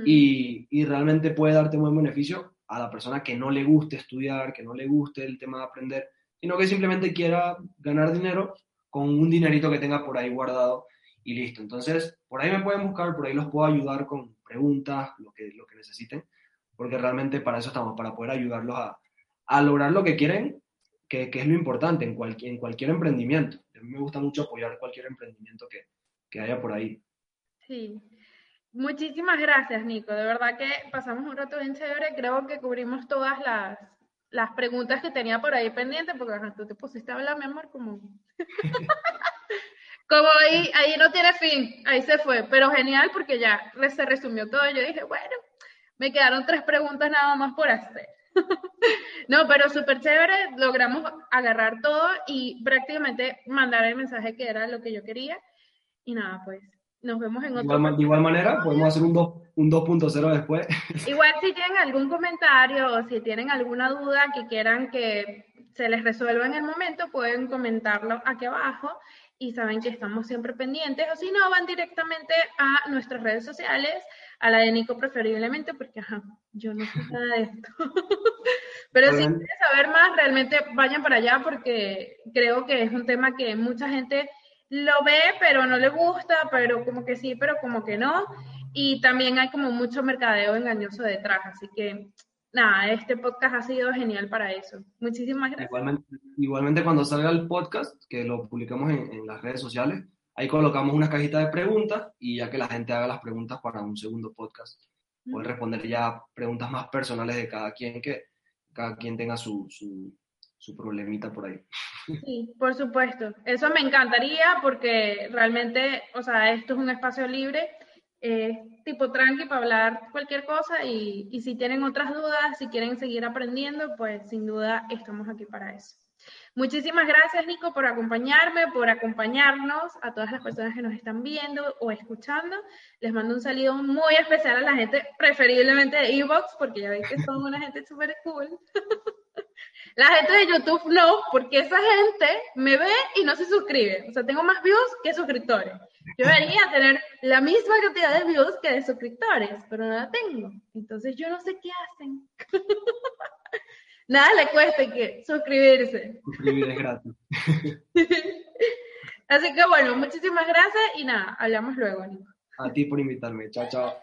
y, y, realmente puede darte un buen beneficio a la persona que no le guste estudiar, que no le guste el tema de aprender, sino que simplemente quiera ganar dinero con un dinerito que tenga por ahí guardado y listo. Entonces, por ahí me pueden buscar, por ahí los puedo ayudar con preguntas, lo que, lo que necesiten, porque realmente para eso estamos, para poder ayudarlos a, a lograr lo que quieren, que, que, es lo importante en, cualquier en cualquier emprendimiento. A mí me gusta mucho apoyar cualquier emprendimiento que, que haya por ahí. Sí. Muchísimas gracias, Nico. De verdad que pasamos un rato bien chévere. Creo que cubrimos todas las, las preguntas que tenía por ahí pendientes, porque tú te pusiste a hablar, mi amor, como... Como ahí, ahí no tiene fin, ahí se fue, pero genial porque ya se resumió todo. Yo dije, bueno, Me quedaron tres preguntas nada más por hacer. no, pero súper chévere, logramos agarrar todo y prácticamente mandar el mensaje que era lo que yo quería. Y nada, pues nos vemos en otro. de igual manera, podemos hacer un, un 2.0 después. Igual si tienen algún comentario o si tienen alguna duda que quieran que se les resuelva en el momento, pueden comentarlo aquí abajo y saben que estamos siempre pendientes, o si no, van directamente a nuestras redes sociales, a la de Nico preferiblemente, porque ajá, yo no sé nada de esto. Pero si quieren saber más, realmente vayan para allá porque creo que es un tema que mucha gente lo ve, pero no le gusta, pero como que sí, pero como que no. Y también hay como mucho mercadeo engañoso detrás, así que nada, este podcast ha sido genial para eso. Muchísimas gracias. Igualmente, cuando salga el podcast, que lo publicamos en, las redes sociales, ahí colocamos una cajita de preguntas y ya que la gente haga las preguntas para un segundo podcast, puede responder ya preguntas más personales de cada quien, que cada quien tenga su, su, su problemita por ahí. Sí, por supuesto. Eso me encantaría porque realmente, o sea, esto es un espacio libre tipo tranqui para hablar cualquier cosa y, y, si tienen otras dudas, si quieren seguir aprendiendo, pues sin duda estamos aquí para eso. Muchísimas gracias, Nico, por acompañarme, por acompañarnos a todas las personas que nos están viendo o escuchando. Les mando un saludo muy especial a la gente, preferiblemente de Evox, porque ya ven que son una gente súper cool. la gente de YouTube no, porque esa gente me ve y no se suscribe. O sea, tengo más views que suscriptores. Yo debería tener la misma cantidad de views que de suscriptores, pero no la tengo. Entonces yo no sé qué hacen. Nada le cuesta que suscribirse. Suscribir es gratis. Así que bueno, muchísimas gracias y nada, hablamos luego, Nico. A ti por invitarme. Chao, chao.